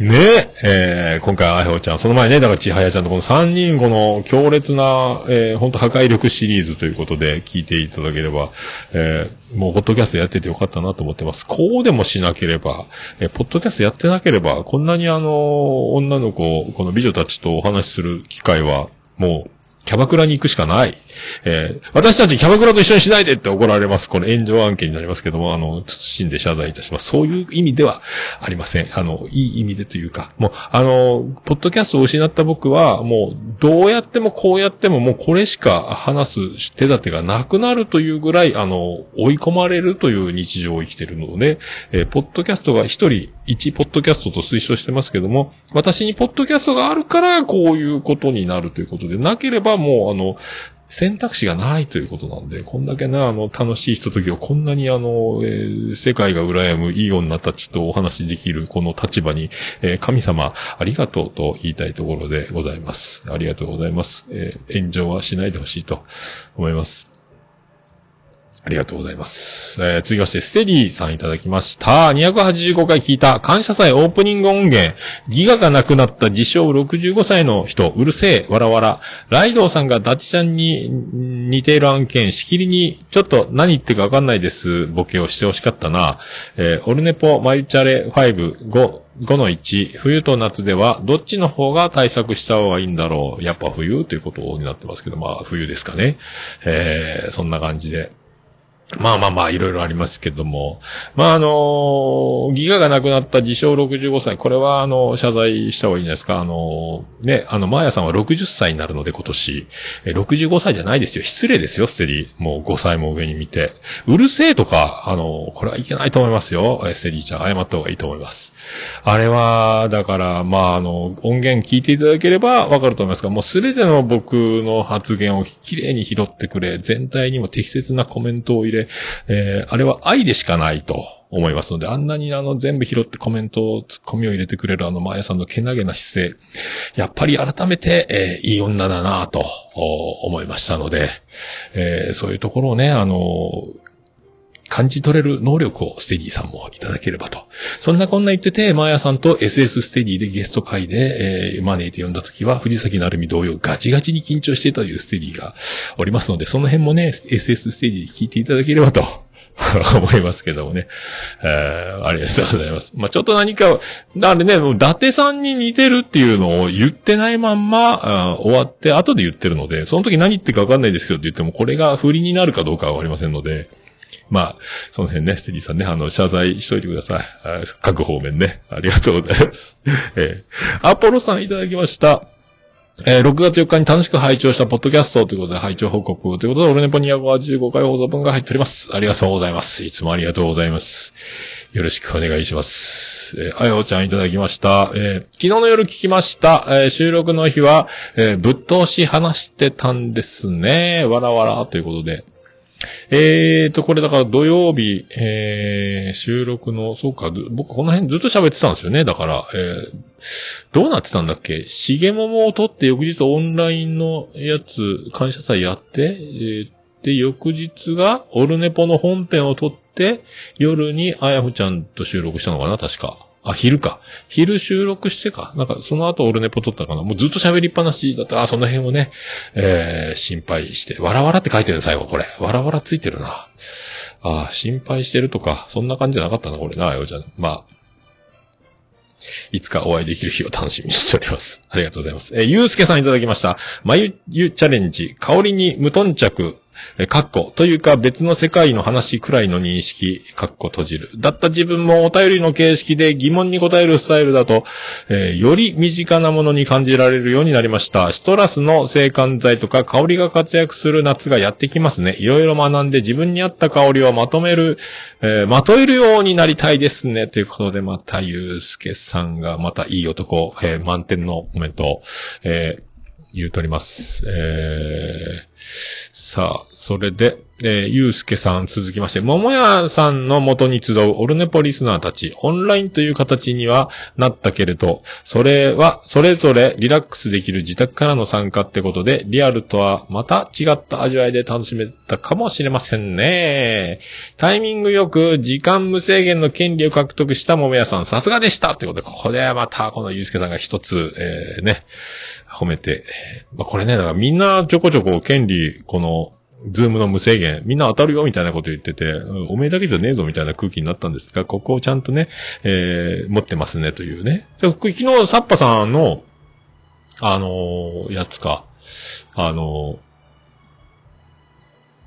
ねえ、えー今回、あやほちゃん、その前ね、だからちはやちゃんとこの3人この強烈な、えー、本当破壊力シリーズということで聞いていただければ、えーもう、ポッドキャストやっててよかったなと思ってます。こうでもしなければ、えーポッドキャストやってなければ、こんなにあの、女の子、この美女たちとお話しする機会は、もう、キャバクラに行くしかない。えー私たちキャバクラと一緒にしないでって怒られます。これ炎上案件になりますけども、あの、謹んで謝罪いたします。そういう意味ではありません。あの、いい意味でというか、もう、あの、ポッドキャストを失った僕は、もう、どうやってもこうやってももうこれしか話す手立てがなくなるというぐらい、あの、追い込まれるという日常を生きてるので、えーポッドキャストが一人、一ポッドキャストと推奨してますけども、私にポッドキャストがあるから、こういうことになるということで、なければもう、あの、選択肢がないということなんで、こんだけな、あの、楽しいひとときをこんなにあの、えー世界が羨むいい女たちとお話しできるこの立場に、えー神様、ありがとうと言いたいところでございます。ありがとうございます。えー炎上はしないでほしいと思います。ありがとうございます。えー、続きまして、ステディさんいただきました。285回聞いた感謝祭オープニング音源。ギガがなくなった自称65歳の人、うるせえ、わらわら。ライドウさんがダチちゃんに似ている案件、しきりに、ちょっと何言ってかわかんないです、ボケをしてほしかったな。えーオルネポ、マユチャレ5、5、5の1、冬と夏では、どっちの方が対策した方がいいんだろう。やっぱ冬ということになってますけど、まあ冬ですかね。えーそんな感じで。まあまあまあ、いろいろありますけども。まああのギガがなくなった自称65歳。これはあの、謝罪した方がいいんですか。あのね、あの、マーヤさんは60歳になるので今年。え、65歳じゃないですよ。失礼ですよ、ステリー。もう5歳も上に見て。うるせえとか、あのこれはいけないと思いますよ。ステリーちゃん、謝った方がいいと思います。あれは、だから、まあ、あの、音源聞いていただければわかると思いますが、もうすべての僕の発言をきれいに拾ってくれ、全体にも適切なコメントを入れ、えーあれは愛でしかないと思いますので、あんなにあの、全部拾ってコメントを、ツッコミを入れてくれるあの、マーヤさんのけなげな姿勢、やっぱり改めて、えーいい女だなと思いましたので、えーそういうところをね、あの、感じ取れる能力をステディさんもいただければと。そんなこんな言ってて、マーヤさんと SS ステディでゲスト会で、えー、マネーて呼んだ時は、藤崎成美同様ガチガチに緊張していたというステディがおりますので、その辺もね、SS ステディで聞いていただければと。思いますけどもね。えー、ありがとうございます。まあ、ちょっと何か、あれね、伊達さんに似てるっていうのを言ってないまんま、うん終わって後で言ってるので、その時何言ってかわかんないですけどって言っても、これが振りになるかどうかはわかりませんので、まあ、その辺ね、ステディさんね、あの、謝罪しといてください。各方面ね。ありがとうございます。えー、アポロさんいただきました。えー、6月4日に楽しく拝聴したポッドキャストということで、拝聴報告ということで、オルネポ285回放送分が入っております。ありがとうございます。いつもありがとうございます。よろしくお願いします。えー、あやおちゃんいただきました。えー、昨日の夜聞きました。えー、収録の日は、え、ぶっ通し話してたんですね。わらわらということで。えーと、これだから土曜日、えー、収録の、そうか、僕この辺ずっと喋ってたんですよね。だから、えー、どうなってたんだっけ？しげももを撮って翌日オンラインのやつ、感謝祭やって、えー、で、翌日がオルネポの本編を撮って、夜にあやふちゃんと収録したのかな確か。あ、昼か。昼収録してか。なんか、その後俺ネポ撮ったかな。もうずっと喋りっぱなしだった。あ、その辺をね、えー、心配して。わらわらって書いてる最後、これ。わらわらついてるな。あ心配してるとか、そんな感じじゃなかったな、これな、よちゃん。まあ、いつかお会いできる日を楽しみにしております。ありがとうございます。えー、ゆうすけさんいただきました。まゆ、ゆチャレンジ、香りに無頓着、え、かっこ、というか別の世界の話くらいの認識、かっこ閉じる。だった自分もお便りの形式で疑問に答えるスタイルだと、えー、より身近なものに感じられるようになりました。シトラスの制汗剤とか香りが活躍する夏がやってきますね。いろいろ学んで自分に合った香りをまとめる、えー、まとえるようになりたいですね。ということで、またゆうすけさんがまたいい男、えー、満点のコメントを、えー言うとります。えー、さあ、それで、えー、ゆうすけさん続きまして、ももやさんの元に集うオルネポリスナーたち、オンラインという形にはなったけれど、それは、それぞれリラックスできる自宅からの参加ってことで、リアルとはまた違った味わいで楽しめたかもしれませんね。タイミングよく時間無制限の権利を獲得したももやさん、さすがでしたってことで、ここでまたこのゆうすけさんが一つ、えー、ね、褒めて、まあ、これね、だからみんなちょこちょこ権利、この、ズームの無制限、みんな当たるよみたいなこと言ってて、おめえだけじゃねえぞみたいな空気になったんですが、ここをちゃんとね、えー、持ってますねというね。昨日、サッパさんの、あのー、やつか、あのー、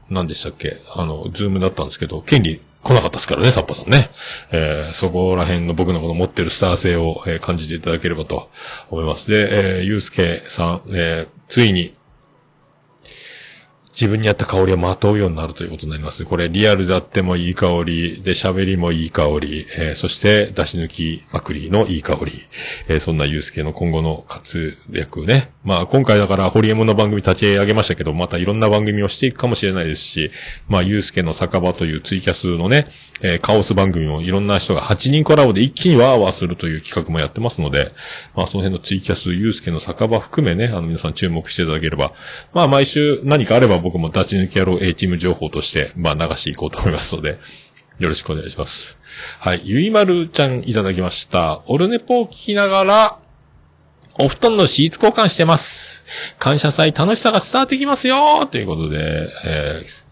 何でしたっけあの、ズームだったんですけど、権利来なかったですからね、サッパさんね。えー、そこら辺の僕のこの持ってるスター性を、えー、感じていただければと思います。で、えー、ゆうすけさん、えー、ついに、自分に合った香りをまとうようになるということになります。これリアルであってもいい香り、で喋りもいい香り、えー、そして出し抜きまくりのいい香り、えー、そんなゆうすけの今後の活躍ね。まあ今回だからホリエモンの番組立ち上げましたけど、またいろんな番組をしていくかもしれないですし、まあゆうすけの酒場というツイキャスのね、えー、カオス番組もいろんな人が8人コラボで一気にワーワーするという企画もやってますので、まあその辺のツイキャス、ゆうすけの酒場含めね、あの皆さん注目していただければ、まあ毎週何かあれば僕も立ち抜き野郎 A チーム情報として、まあ流していこうと思いますので、よろしくお願いします。はい。ゆいまるちゃんいただきました。オルネポを聞きながら、お布団のシーツ交換してます。感謝祭楽しさが伝わってきますよということで、えー、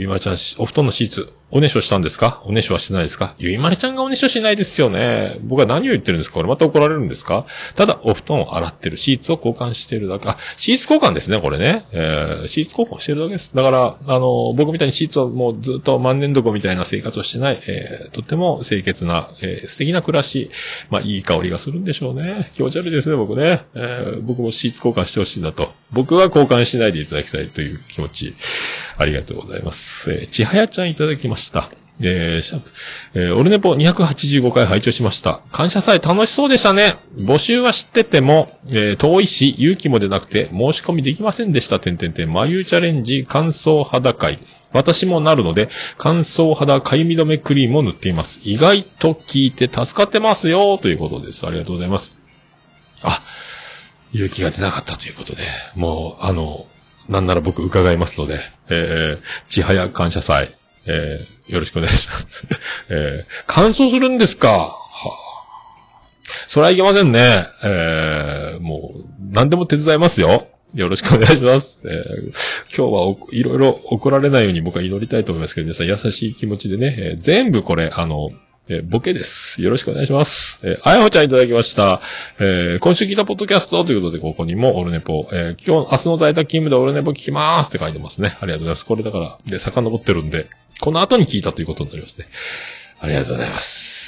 ゆいまるちゃん、お布団のシーツ、おねしょしたんですか？おねしょはしてないですか？ゆいまるちゃんがおねしょしないですよね。僕は何を言ってるんですか？これまた怒られるんですか？ただ、お布団を洗ってる。シーツを交換してるだけ。あ、シーツ交換ですね、これね。えー、シーツ交換してるだけです。だから、あの、僕みたいにシーツをもうずっと万年床みたいな生活をしてない、えー、とっても清潔な、えー、素敵な暮らし。まあ、いい香りがするんでしょうね。気持ち悪いですね、僕ね。えー、僕もシーツ交換してほしいなと。僕は交換しないでいただきたいという気持ち。ありがとうございます。えー、ちはやちゃんいただきました。えー、シャプ。えー、オルネポ285回拝聴しました。感謝祭楽しそうでしたね。募集は知ってても、えー、遠いし、勇気も出なくて、申し込みできませんでした。てんてんてん。眉チャレンジ、乾燥肌会。私もなるので、乾燥肌かゆみ止めクリームを塗っています。意外と聞いて助かってますよ、ということです。ありがとうございます。あ、勇気が出なかったということで、もう、あの、なんなら僕伺いますので、えー、ちはや感謝祭、えー、よろしくお願いします。えー、乾燥するんですか？はあ、それはいけませんね。えー、もう、何でも手伝いますよ。よろしくお願いします。えー、今日はいろいろ怒られないように僕は祈りたいと思いますけど、皆さん優しい気持ちでね、えー全部これ、あの、えーボケです。よろしくお願いします。えー、あやほちゃんいただきました。えー今週聞いたポッドキャストということで、ここにもオルネポ、え今日、明日の在宅勤務でオルネポ聞きますって書いてますね。ありがとうございます。これだから、で、遡ってるんで、この後に聞いたということになりますね。ありがとうございます。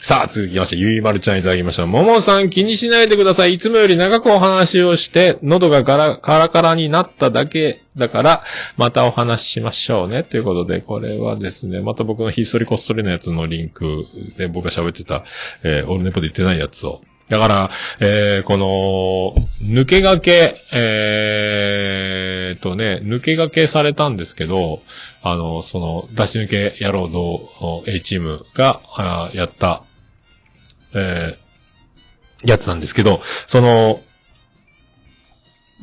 さあ、続きまして、ゆいまるちゃんいただきました。ももさん気にしないでください。いつもより長くお話をして、喉がガラ、カラカラになっただけだから、またお話ししましょうね。ということで、これはですね、また僕のひっそりこっそりのやつのリンクで僕が喋ってた、えーオルネポで言ってないやつを。だから、えーこの、抜け駆け、えーとね、抜け駆けされたんですけど、あの、その、出し抜け野郎の A チームが、あやった、えーやつなんですけど、その、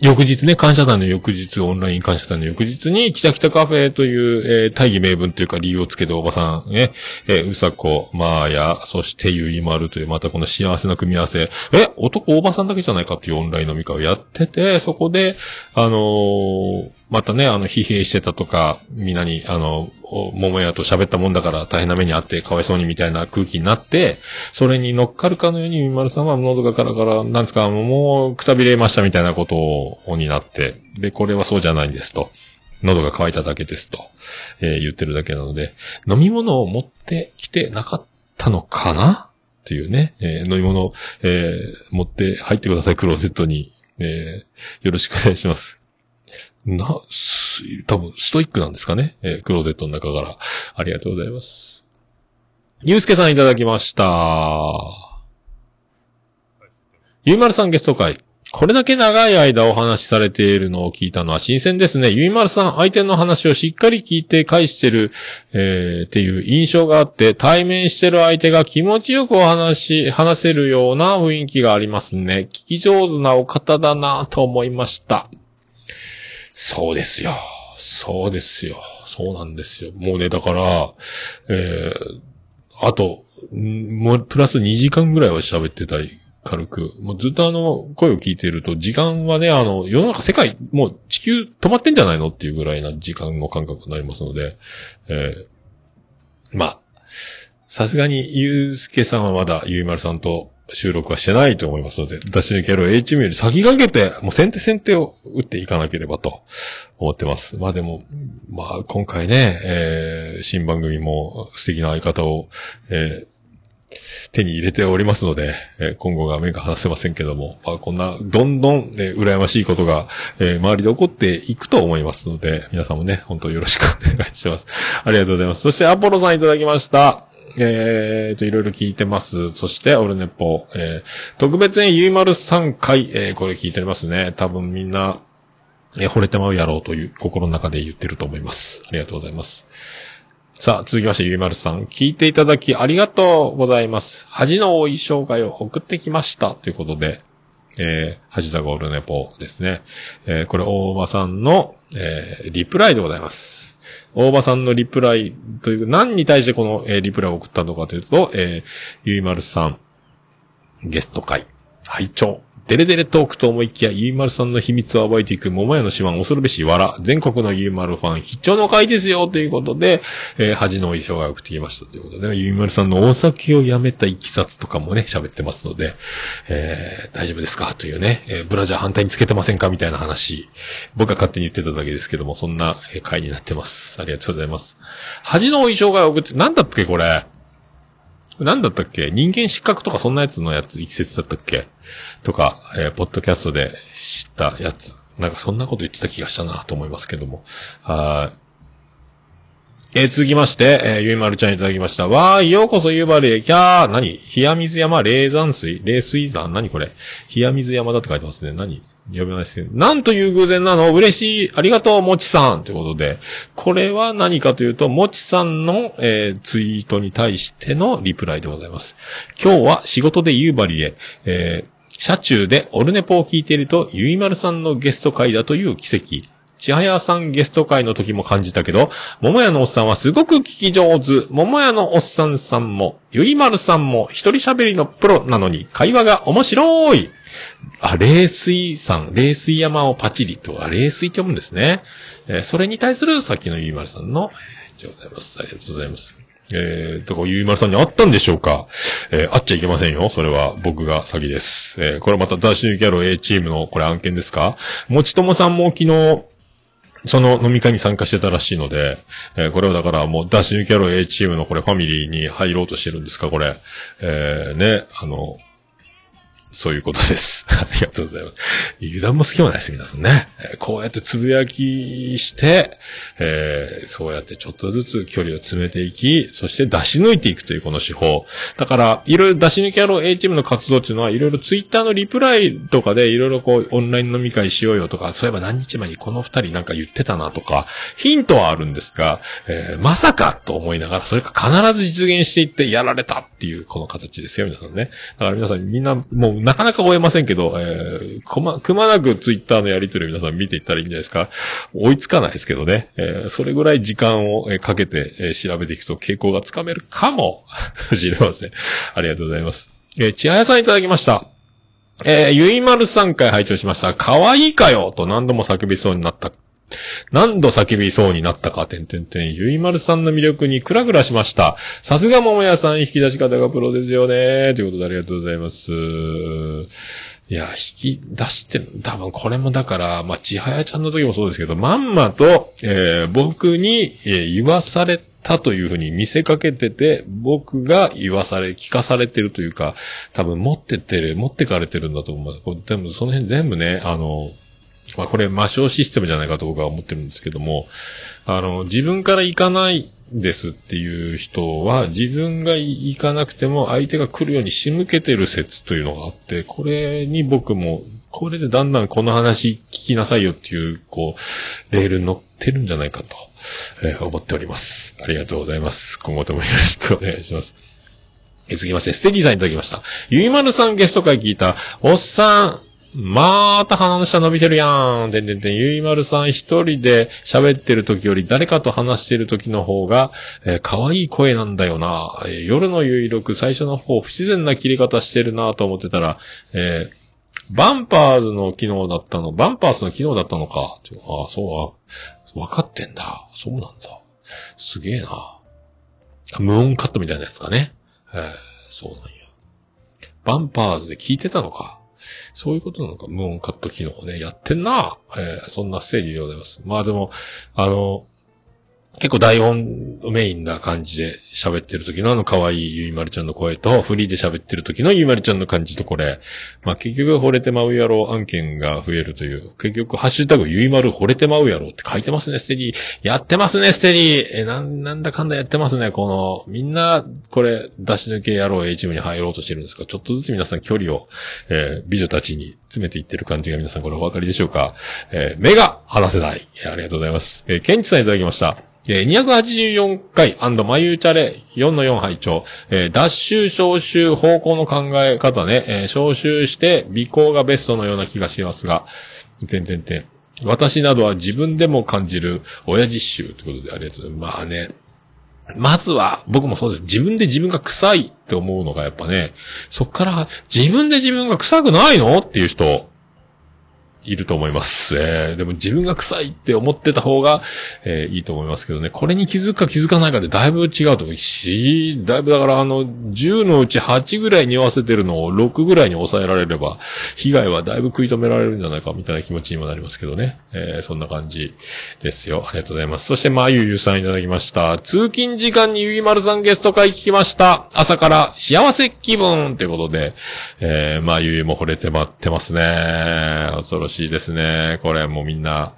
翌日ね、感謝団の翌日、オンライン感謝団の翌日に、北北カフェという、えー大義名分というか理由をつけておばさんね、えーうさこ、まーや、そしてゆいまるという、またこの幸せな組み合わせ、え、男おばさんだけじゃないかっていうオンライン飲み会をやってて、そこで、あのーまたね、あの、疲弊してたとか、みんなに、あの、桃屋と喋ったもんだから大変な目にあって、かわいそうにみたいな空気になって、それに乗っかるかのように、みまるさんは喉がカラカラ、なんですか、もう、くたびれましたみたいなことを、になって、で、これはそうじゃないんですと。喉が渇いただけですと、えー言ってるだけなので、飲み物を持ってきてなかったのかな？っていうね、えー飲み物、えー持って入ってください、クローゼットに。えーよろしくお願いします。な、す多分、ストイックなんですかね。えークローゼットの中から。ありがとうございます。ゆうすけさんいただきました。ゆいまるさんゲスト会。これだけ長い間お話しされているのを聞いたのは新鮮ですね。ゆいまるさん、相手の話をしっかり聞いて返してる、えーっていう印象があって、対面してる相手が気持ちよくお話し、話せるような雰囲気がありますね。聞き上手なお方だなと思いました。そうですよ。そうですよ。そうなんですよ。もうね、だから、えー、あと、もう、プラス2時間ぐらいは喋ってたい。軽く。もうずっとあの、声を聞いていると、時間はね、あの、世の中、世界、もう地球止まってんじゃないのっていうぐらいな時間の感覚になりますので、えー、まあ、さすがに、ゆうすけさんはまだ、ゆいまるさんと収録はしてないと思いますので、出し抜ける H より先駆けて、もう先手先手を打っていかなければと思ってます。まあでも、まあ今回ね、えー、新番組も素敵な相方を、えー手に入れておりますので、え今後が目が離せませんけども、まあ、こんな、どんどん、え羨ましいことが、えー周りで起こっていくと思いますので、皆さんもね、本当よろしくお願いします。ありがとうございます。そして、アポロさんいただきました。えーと、いろいろ聞いてます。そして、オルネポ、えー特別編ゆいまる3回、えーこれ聞いてますね。多分みんな、えー惚れてまうやろうという心の中で言ってると思います。ありがとうございます。さあ、続きまして、ゆいまるさん。聞いていただきありがとうございます。恥の多い生涯を送ってきました。ということで、えー、恥だがオルネポですね。えー、これ、大場さんの、えー、リプライでございます。大場さんのリプライという、何に対してこの、えーリプライを送ったのかというと、えー、ゆいまるさん、ゲスト会、拝聴。デレデレトークと思いきや、ゆいまるさんの秘密を暴いていく桃屋の島恐るべしわら全国のゆいまるファン必聴の会ですよということで、えー恥の多い生涯を送ってきましたということで、ゆいまるさんのお酒をやめたいきさつとかもね、喋ってますので、えー大丈夫ですか？というね、えーブラジャー反対につけてませんか？みたいな話、僕が勝手に言ってただけですけども、そんなえ回になってます。ありがとうございます。恥の多い生涯を送って、なんだっけこれ？なんだったっけ？人間失格とかそんなやつのやつ、一説だったっけ？とか、えーポッドキャストで知ったやつ。なんかそんなこと言ってた気がしたなと思いますけども。はい。えー続きまして、えーゆいまるちゃんいただきました。わーい、ようこそゆばりへ、キャー、何？冷水山？冷山水？冷水山？何これ？冷水山だって書いてますね。何？読めないですけど。なんという偶然なの？嬉しい。ありがとう、もちさん。ということで。これは何かというと、もちさんの、えーツイートに対してのリプライでございます。今日は仕事で夕張へ、えー車中でオルネポを聞いていると、ゆいまるさんのゲスト会だという奇跡。千早さんゲスト会の時も感じたけど、桃屋のおっさんはすごく聞き上手。桃屋のおっさんさんも、ゆいまるさんも一人喋りのプロなのに会話が面白い。あ、冷水さん、冷水山をパチリと、あ、冷水って読むんですね。えーそれに対するさっきのゆいまるさんの、えーでございます。ありがとうございます。えー、とか、ゆいまるさんに会ったんでしょうかえー、会っちゃいけませんよ。それは僕が先です。えー、これまたダッシュギャロ A チームのこれ案件ですか？もちともさんも昨日、その飲み会に参加してたらしいので、えーこれはだからもうダッシュキャロ A チームのこれファミリーに入ろうとしてるんですかこれ。えー、ね、あの、そういうことです。ありがとうございます。油断も好きもないです、皆さんね。こうやってつぶやきして、えーそうやってちょっとずつ距離を詰めていき、そして出し抜いていくというこの手法。だから、いろいろ出し抜き野郎 A チームの活動っていうのは、いろいろツイッターのリプライとかで、いろいろこう、オンライン飲み会しようよとか、そういえば何日前にこの二人なんか言ってたなとか、ヒントはあるんですが、えーまさかと思いながら、それが必ず実現していってやられたっていう、この形ですよ、皆さんね。だから皆さんみんな、もうなかなか追えませんけど、えーこま、くまなくツイッターのやりとりを皆さん見ていったらいいんじゃないですか。追いつかないですけどね。えーそれぐらい時間をかけて、えー調べていくと傾向がつかめるかも しれません。ありがとうございます。えー、ちはやさんいただきました。えー、ゆいまる3回拝聴しました。可愛いかよと何度も叫びそうになった。何度叫びそうになったか、てんてんてん。ゆいまるさんの魅力にクラクラしました。さすが桃屋さん、引き出し方がプロですよね。ということでありがとうございます。いや、引き出して、多分これもだから、まあ、ちはやちゃんの時もそうですけど、まんまと、えー僕に、えー言わされたというふうに見せかけてて、僕が言わされ、聞かされてるというか、多分持ってってる、持ってかれてるんだと思います。これでもその辺全部ね、あの、まあこれ魔性システムじゃないかと僕は思ってるんですけども、あの、自分から行かないですっていう人は、自分が行かなくても相手が来るように仕向けてる説というのがあって、これに僕も、これでだんだんこの話聞きなさいよっていう、こう、レールに乗ってるんじゃないかと、えー思っております。ありがとうございます。今後ともよろしくお願いします。え続きまして、ステディさんいただきました。ゆいまるさんゲスト会聞いた、おっさん、まーた鼻の下伸びてるやん。でんでんでん、ゆいまるさん一人で喋ってる時より誰かと話してる時の方が、えー可愛い声なんだよな。えー夜の有力最初の方不自然な切り方してるなと思ってたら、えーバンパーズの機能だったの、バンパースの機能だったのか。ああ、そう、あ、分かってんだ。そうなんだ。すげえな。無音カットみたいなやつかね。えーそうなんや。バンパーズで聞いてたのか。そういうことなのか。無音カット機能をね、やってんな。えーそんなステージでございます。まあでも、あの、結構大音メインな感じで喋ってる時のあの可愛いゆいまるちゃんの声と、フリーで喋ってる時のゆいまるちゃんの感じとこれ、まあ結局惚れてまうやろ案件が増えるという、結局ハッシュタグゆいまる惚れてまうやろって書いてますね、ステディ。やってますね、ステディ。え、なん、なんだかんだやってますね、この、みんな、これ、出し抜け野郎 A チームに入ろうとしてるんですが、ちょっとずつ皆さん距離を、えー美女たちに詰めていってる感じが皆さんこれお分かりでしょうか？えー目が離せない。ありがとうございます。えーケンチさんいただきました。えー284回マユーチャレ4の4拝聴えー脱臭、消臭、方向の考え方ね、えー消臭して尾行がベストのような気がしますが、てんてんてん。私などは自分でも感じる親実習ということでありがとうございます。まあね、まずは、僕もそうです。自分で自分が臭いって思うのがやっぱね、そっから自分で自分が臭くないのっていう人、いると思います。えーでも自分が臭いって思ってた方が、えーいいと思いますけどね。これに気づくか気づかないかでだいぶ違うと思うし、だいぶだからあの、10のうち8ぐらいに合わせてるのを6ぐらいに抑えられれば、被害はだいぶ食い止められるんじゃないかみたいな気持ちにもなりますけどね。えーそんな感じですよ。ありがとうございます。そして、まゆゆさんいただきました。通勤時間にゆいまるさんゲスト会聞きました。朝から幸せ気分ということで、えー、まゆゆも惚れて待ってますね。恐ろしいしいですね。これもうみんな、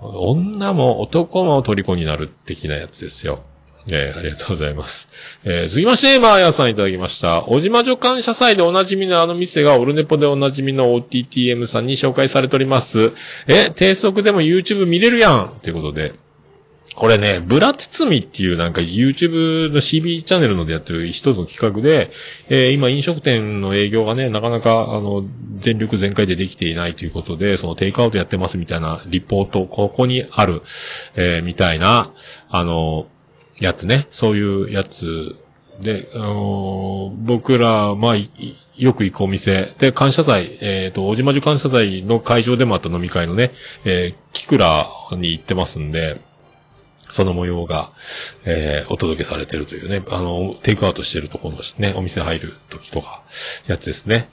女も男も虜になる的なやつですよ。えー、ありがとうございます。えー、続きまして、まーやさんいただきました。おじま女感謝祭でおなじみのあの店がオルネポでおなじみの OTTM さんに紹介されております。え、低速でも YouTube 見れるやんということで、これね、ブラ包みっていうなんか YouTube の CB チャンネルのでやってる一つの企画で、えー今飲食店の営業がね、なかなかあの、全力全開でできていないということで、そのテイクアウトやってますみたいなリポート、ここにある、えーみたいな、あの、やつね、そういうやつで、あのー僕ら、まあ、よく行くお店。で、感謝祭、えっ、と、小島樹感謝祭の会場でもあった飲み会のね、えーキクラに行ってますんで、その模様が、えーお届けされてるというね、あの、テイクアウトしてるところのね、お店入る時とか、やつですね。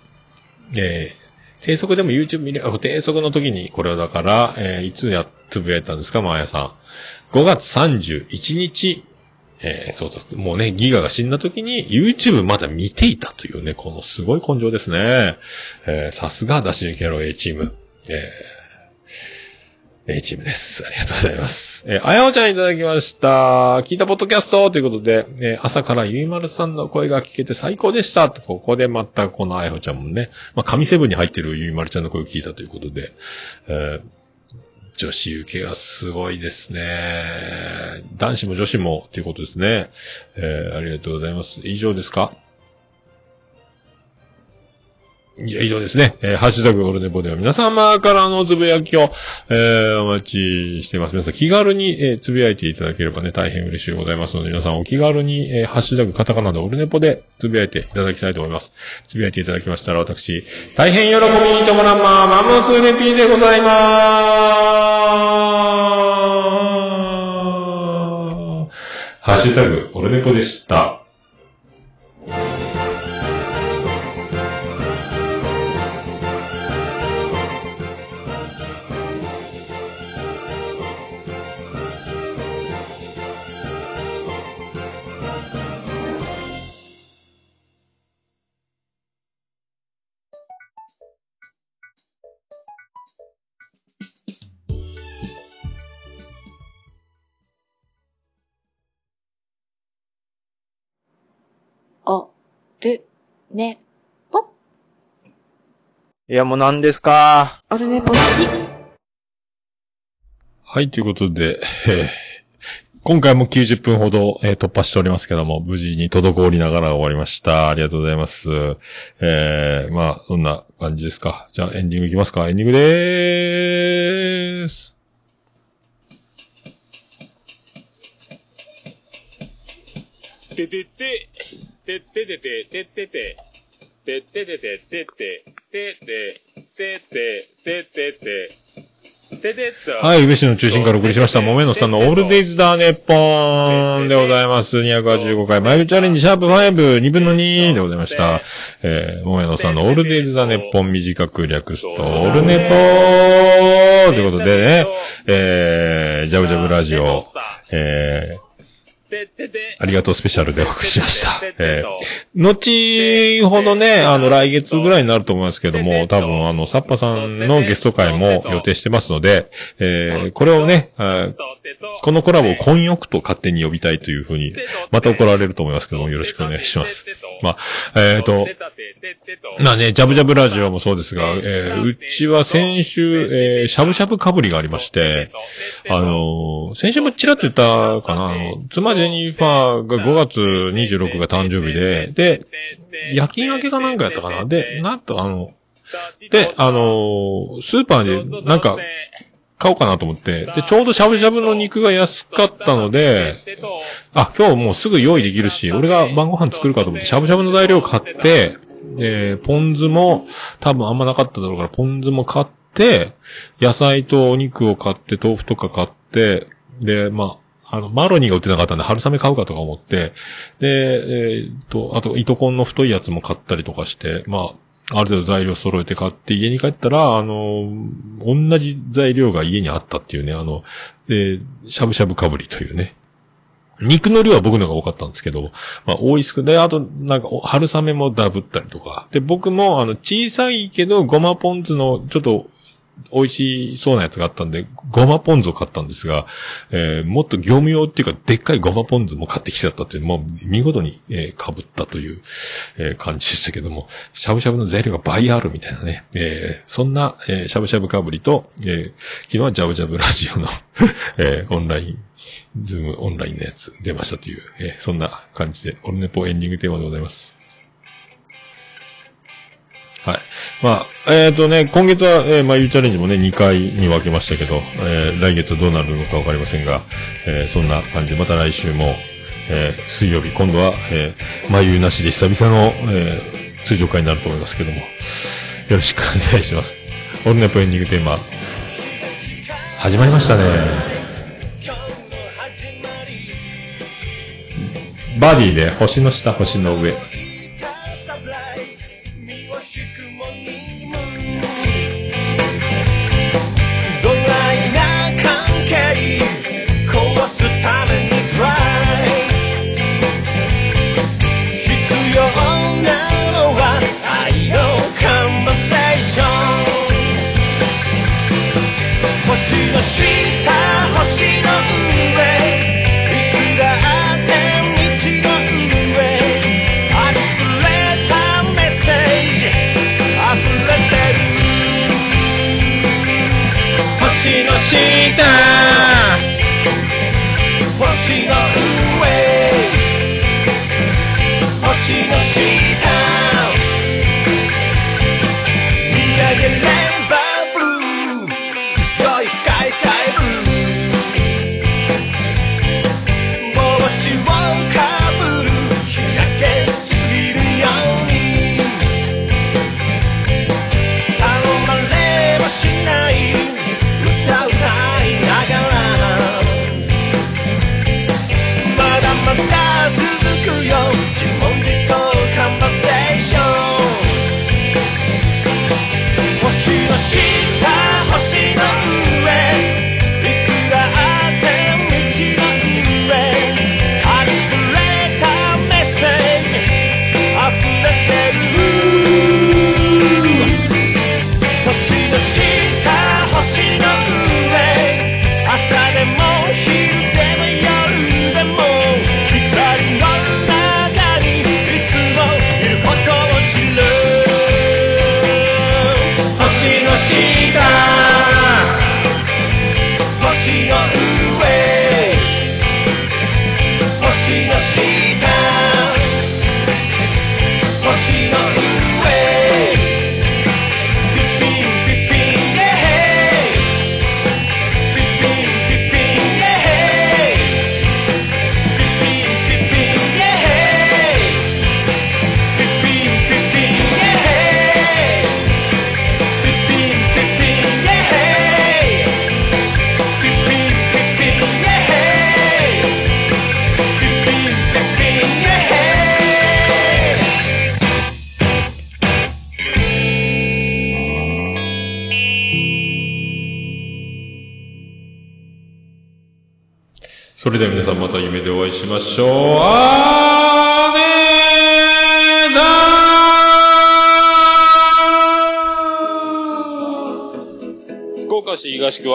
えー低速でも YouTube 見れ、あ低速の時に、これはだから、えーいつや、つぶやいたんですか、マーヤさん。5月31日、えーそうです。もうね、ギガが死んだ時に YouTube まだ見ていたというね、このすごい根性ですね。えーさすがダッシュキャロ A チーム。えー A チームです。ありがとうございます。えーあやおちゃんいただきました。聞いたポッドキャストということで、えー朝からゆいまるさんの声が聞けて最高でした。とここでまたこのあやおちゃんもね、まあ、神セブンに入ってるゆいまるちゃんの声を聞いたということで、えー女子受けがすごいですね。男子も女子もということですね。えありがとうございます。以上ですか？いや、以上ですね。えーハッシュタグオルネポでは皆様からのつぶやきを、えーお待ちしています。皆さん気軽に、えーつぶやいていただければね、大変嬉しいございますので、皆さんお気軽に、えーハッシュタグカタカナでオルネポでつぶやいていただきたいと思います。つぶやいていただきましたら、私、大変喜びにちょもらんま、マンモスレピーでございまーす。ハッシュタグ、オルネポでした。る、ね、ぽいや、もう何ですか？オルネポ好き。はい、ということで、えー今回も90分ほど、えー突破しておりますけども、無事に滞りながら終わりました。ありがとうございます。えー、まあ、そんな感じですか？じゃあエンディングいきますか。エンディングでーす。ててて、てててて、てて。て、てててて、てて、てて、てて、てて。て、ててと。はい、宇部市の中心からお送りしました、もめのさんのオールデイズだネッポンでございます。285回、マイルチャレンジシャープ5、2分の2でございました。えー、もめのさんのオールデイズだネッポン短く略すと、オールネポーということでね、えー、ジャブジャブラジオ、えー、ててて、ありがとうスペシャルでお送りしました。えー、後ほどね、あの、来月ぐらいになると思いますけども、多分あの、サッパさんのゲスト会も予定してますので、えー、これをね、えーこのコラボを婚欲と勝手に呼びたいというふうに、また怒られると思いますけども、よろしくお願いします。まあ、えっ、と、まあね、ジャブジャブラジオもそうですが、えーうちは先週、えーしゃぶしゃぶかぶりがありまして、あのー先週もちらっと言ったかな、あの、妻ジェニファーが5月26が誕生日で、で、夜勤明けかなんかやったかな？で、なんとあの、で、あのースーパーでなんか買おうかなと思って、で、ちょうどしゃぶしゃぶの肉が安かったので、あ、今日もうすぐ用意できるし、俺が晩ご飯作るかと思って、しゃぶしゃぶの材料買って、えー、ポン酢も多分あんまなかっただろうから、ポン酢も買って、野菜とお肉を買って、豆腐とか買って、で、まあ、あの、マロニーが売ってなかったんで、春雨買うかとか思って、で、えーっと、あと、糸コンの太いやつも買ったりとかして、まあ、ある程度材料揃えて買って家に帰ったら、あの、同じ材料が家にあったっていうね、あの、で、しゃぶしゃぶかぶりというね。肉の量は僕のが多かったんですけど、まあ、多い少ない。あと、なんか、春雨もダブったりとか。で、僕も、あの、小さいけど、ごまポン酢の、ちょっと、美味しそうなやつがあったんで、ごまポン酢を買ったんですが、えーもっと業務用っていうか、でっかいごまポン酢も買ってきちゃったっていう、もう見事に、えー被ったという、えー感じでしたけども、しゃぶしゃぶの材料が倍あるみたいなね、えーそんな、えーしゃぶしゃぶかぶりと、えー昨日はジャブジャブラジオの、えーオンライン、ズームオンラインのやつ出ましたという、えーそんな感じで、オルネポエンディングテーマでございます。はい。まあ、えっ、とね、今月は、えー、まあ、ゆうチャレンジもね、2回に分けましたけど、えー来月どうなるのかわかりませんが、えーそんな感じで、また来週も、えー水曜日、今度は、えー、まゆなしで久々の、えー通常会になると思いますけども、よろしくお願いします。オルネポエンディングテーマ、始まりましたね。バディで星の下、星の上。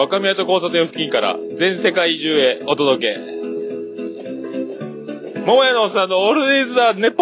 若宮と交差点付近から全世界中へお届け。桃屋のおっさんのオールディーズザ、ネッ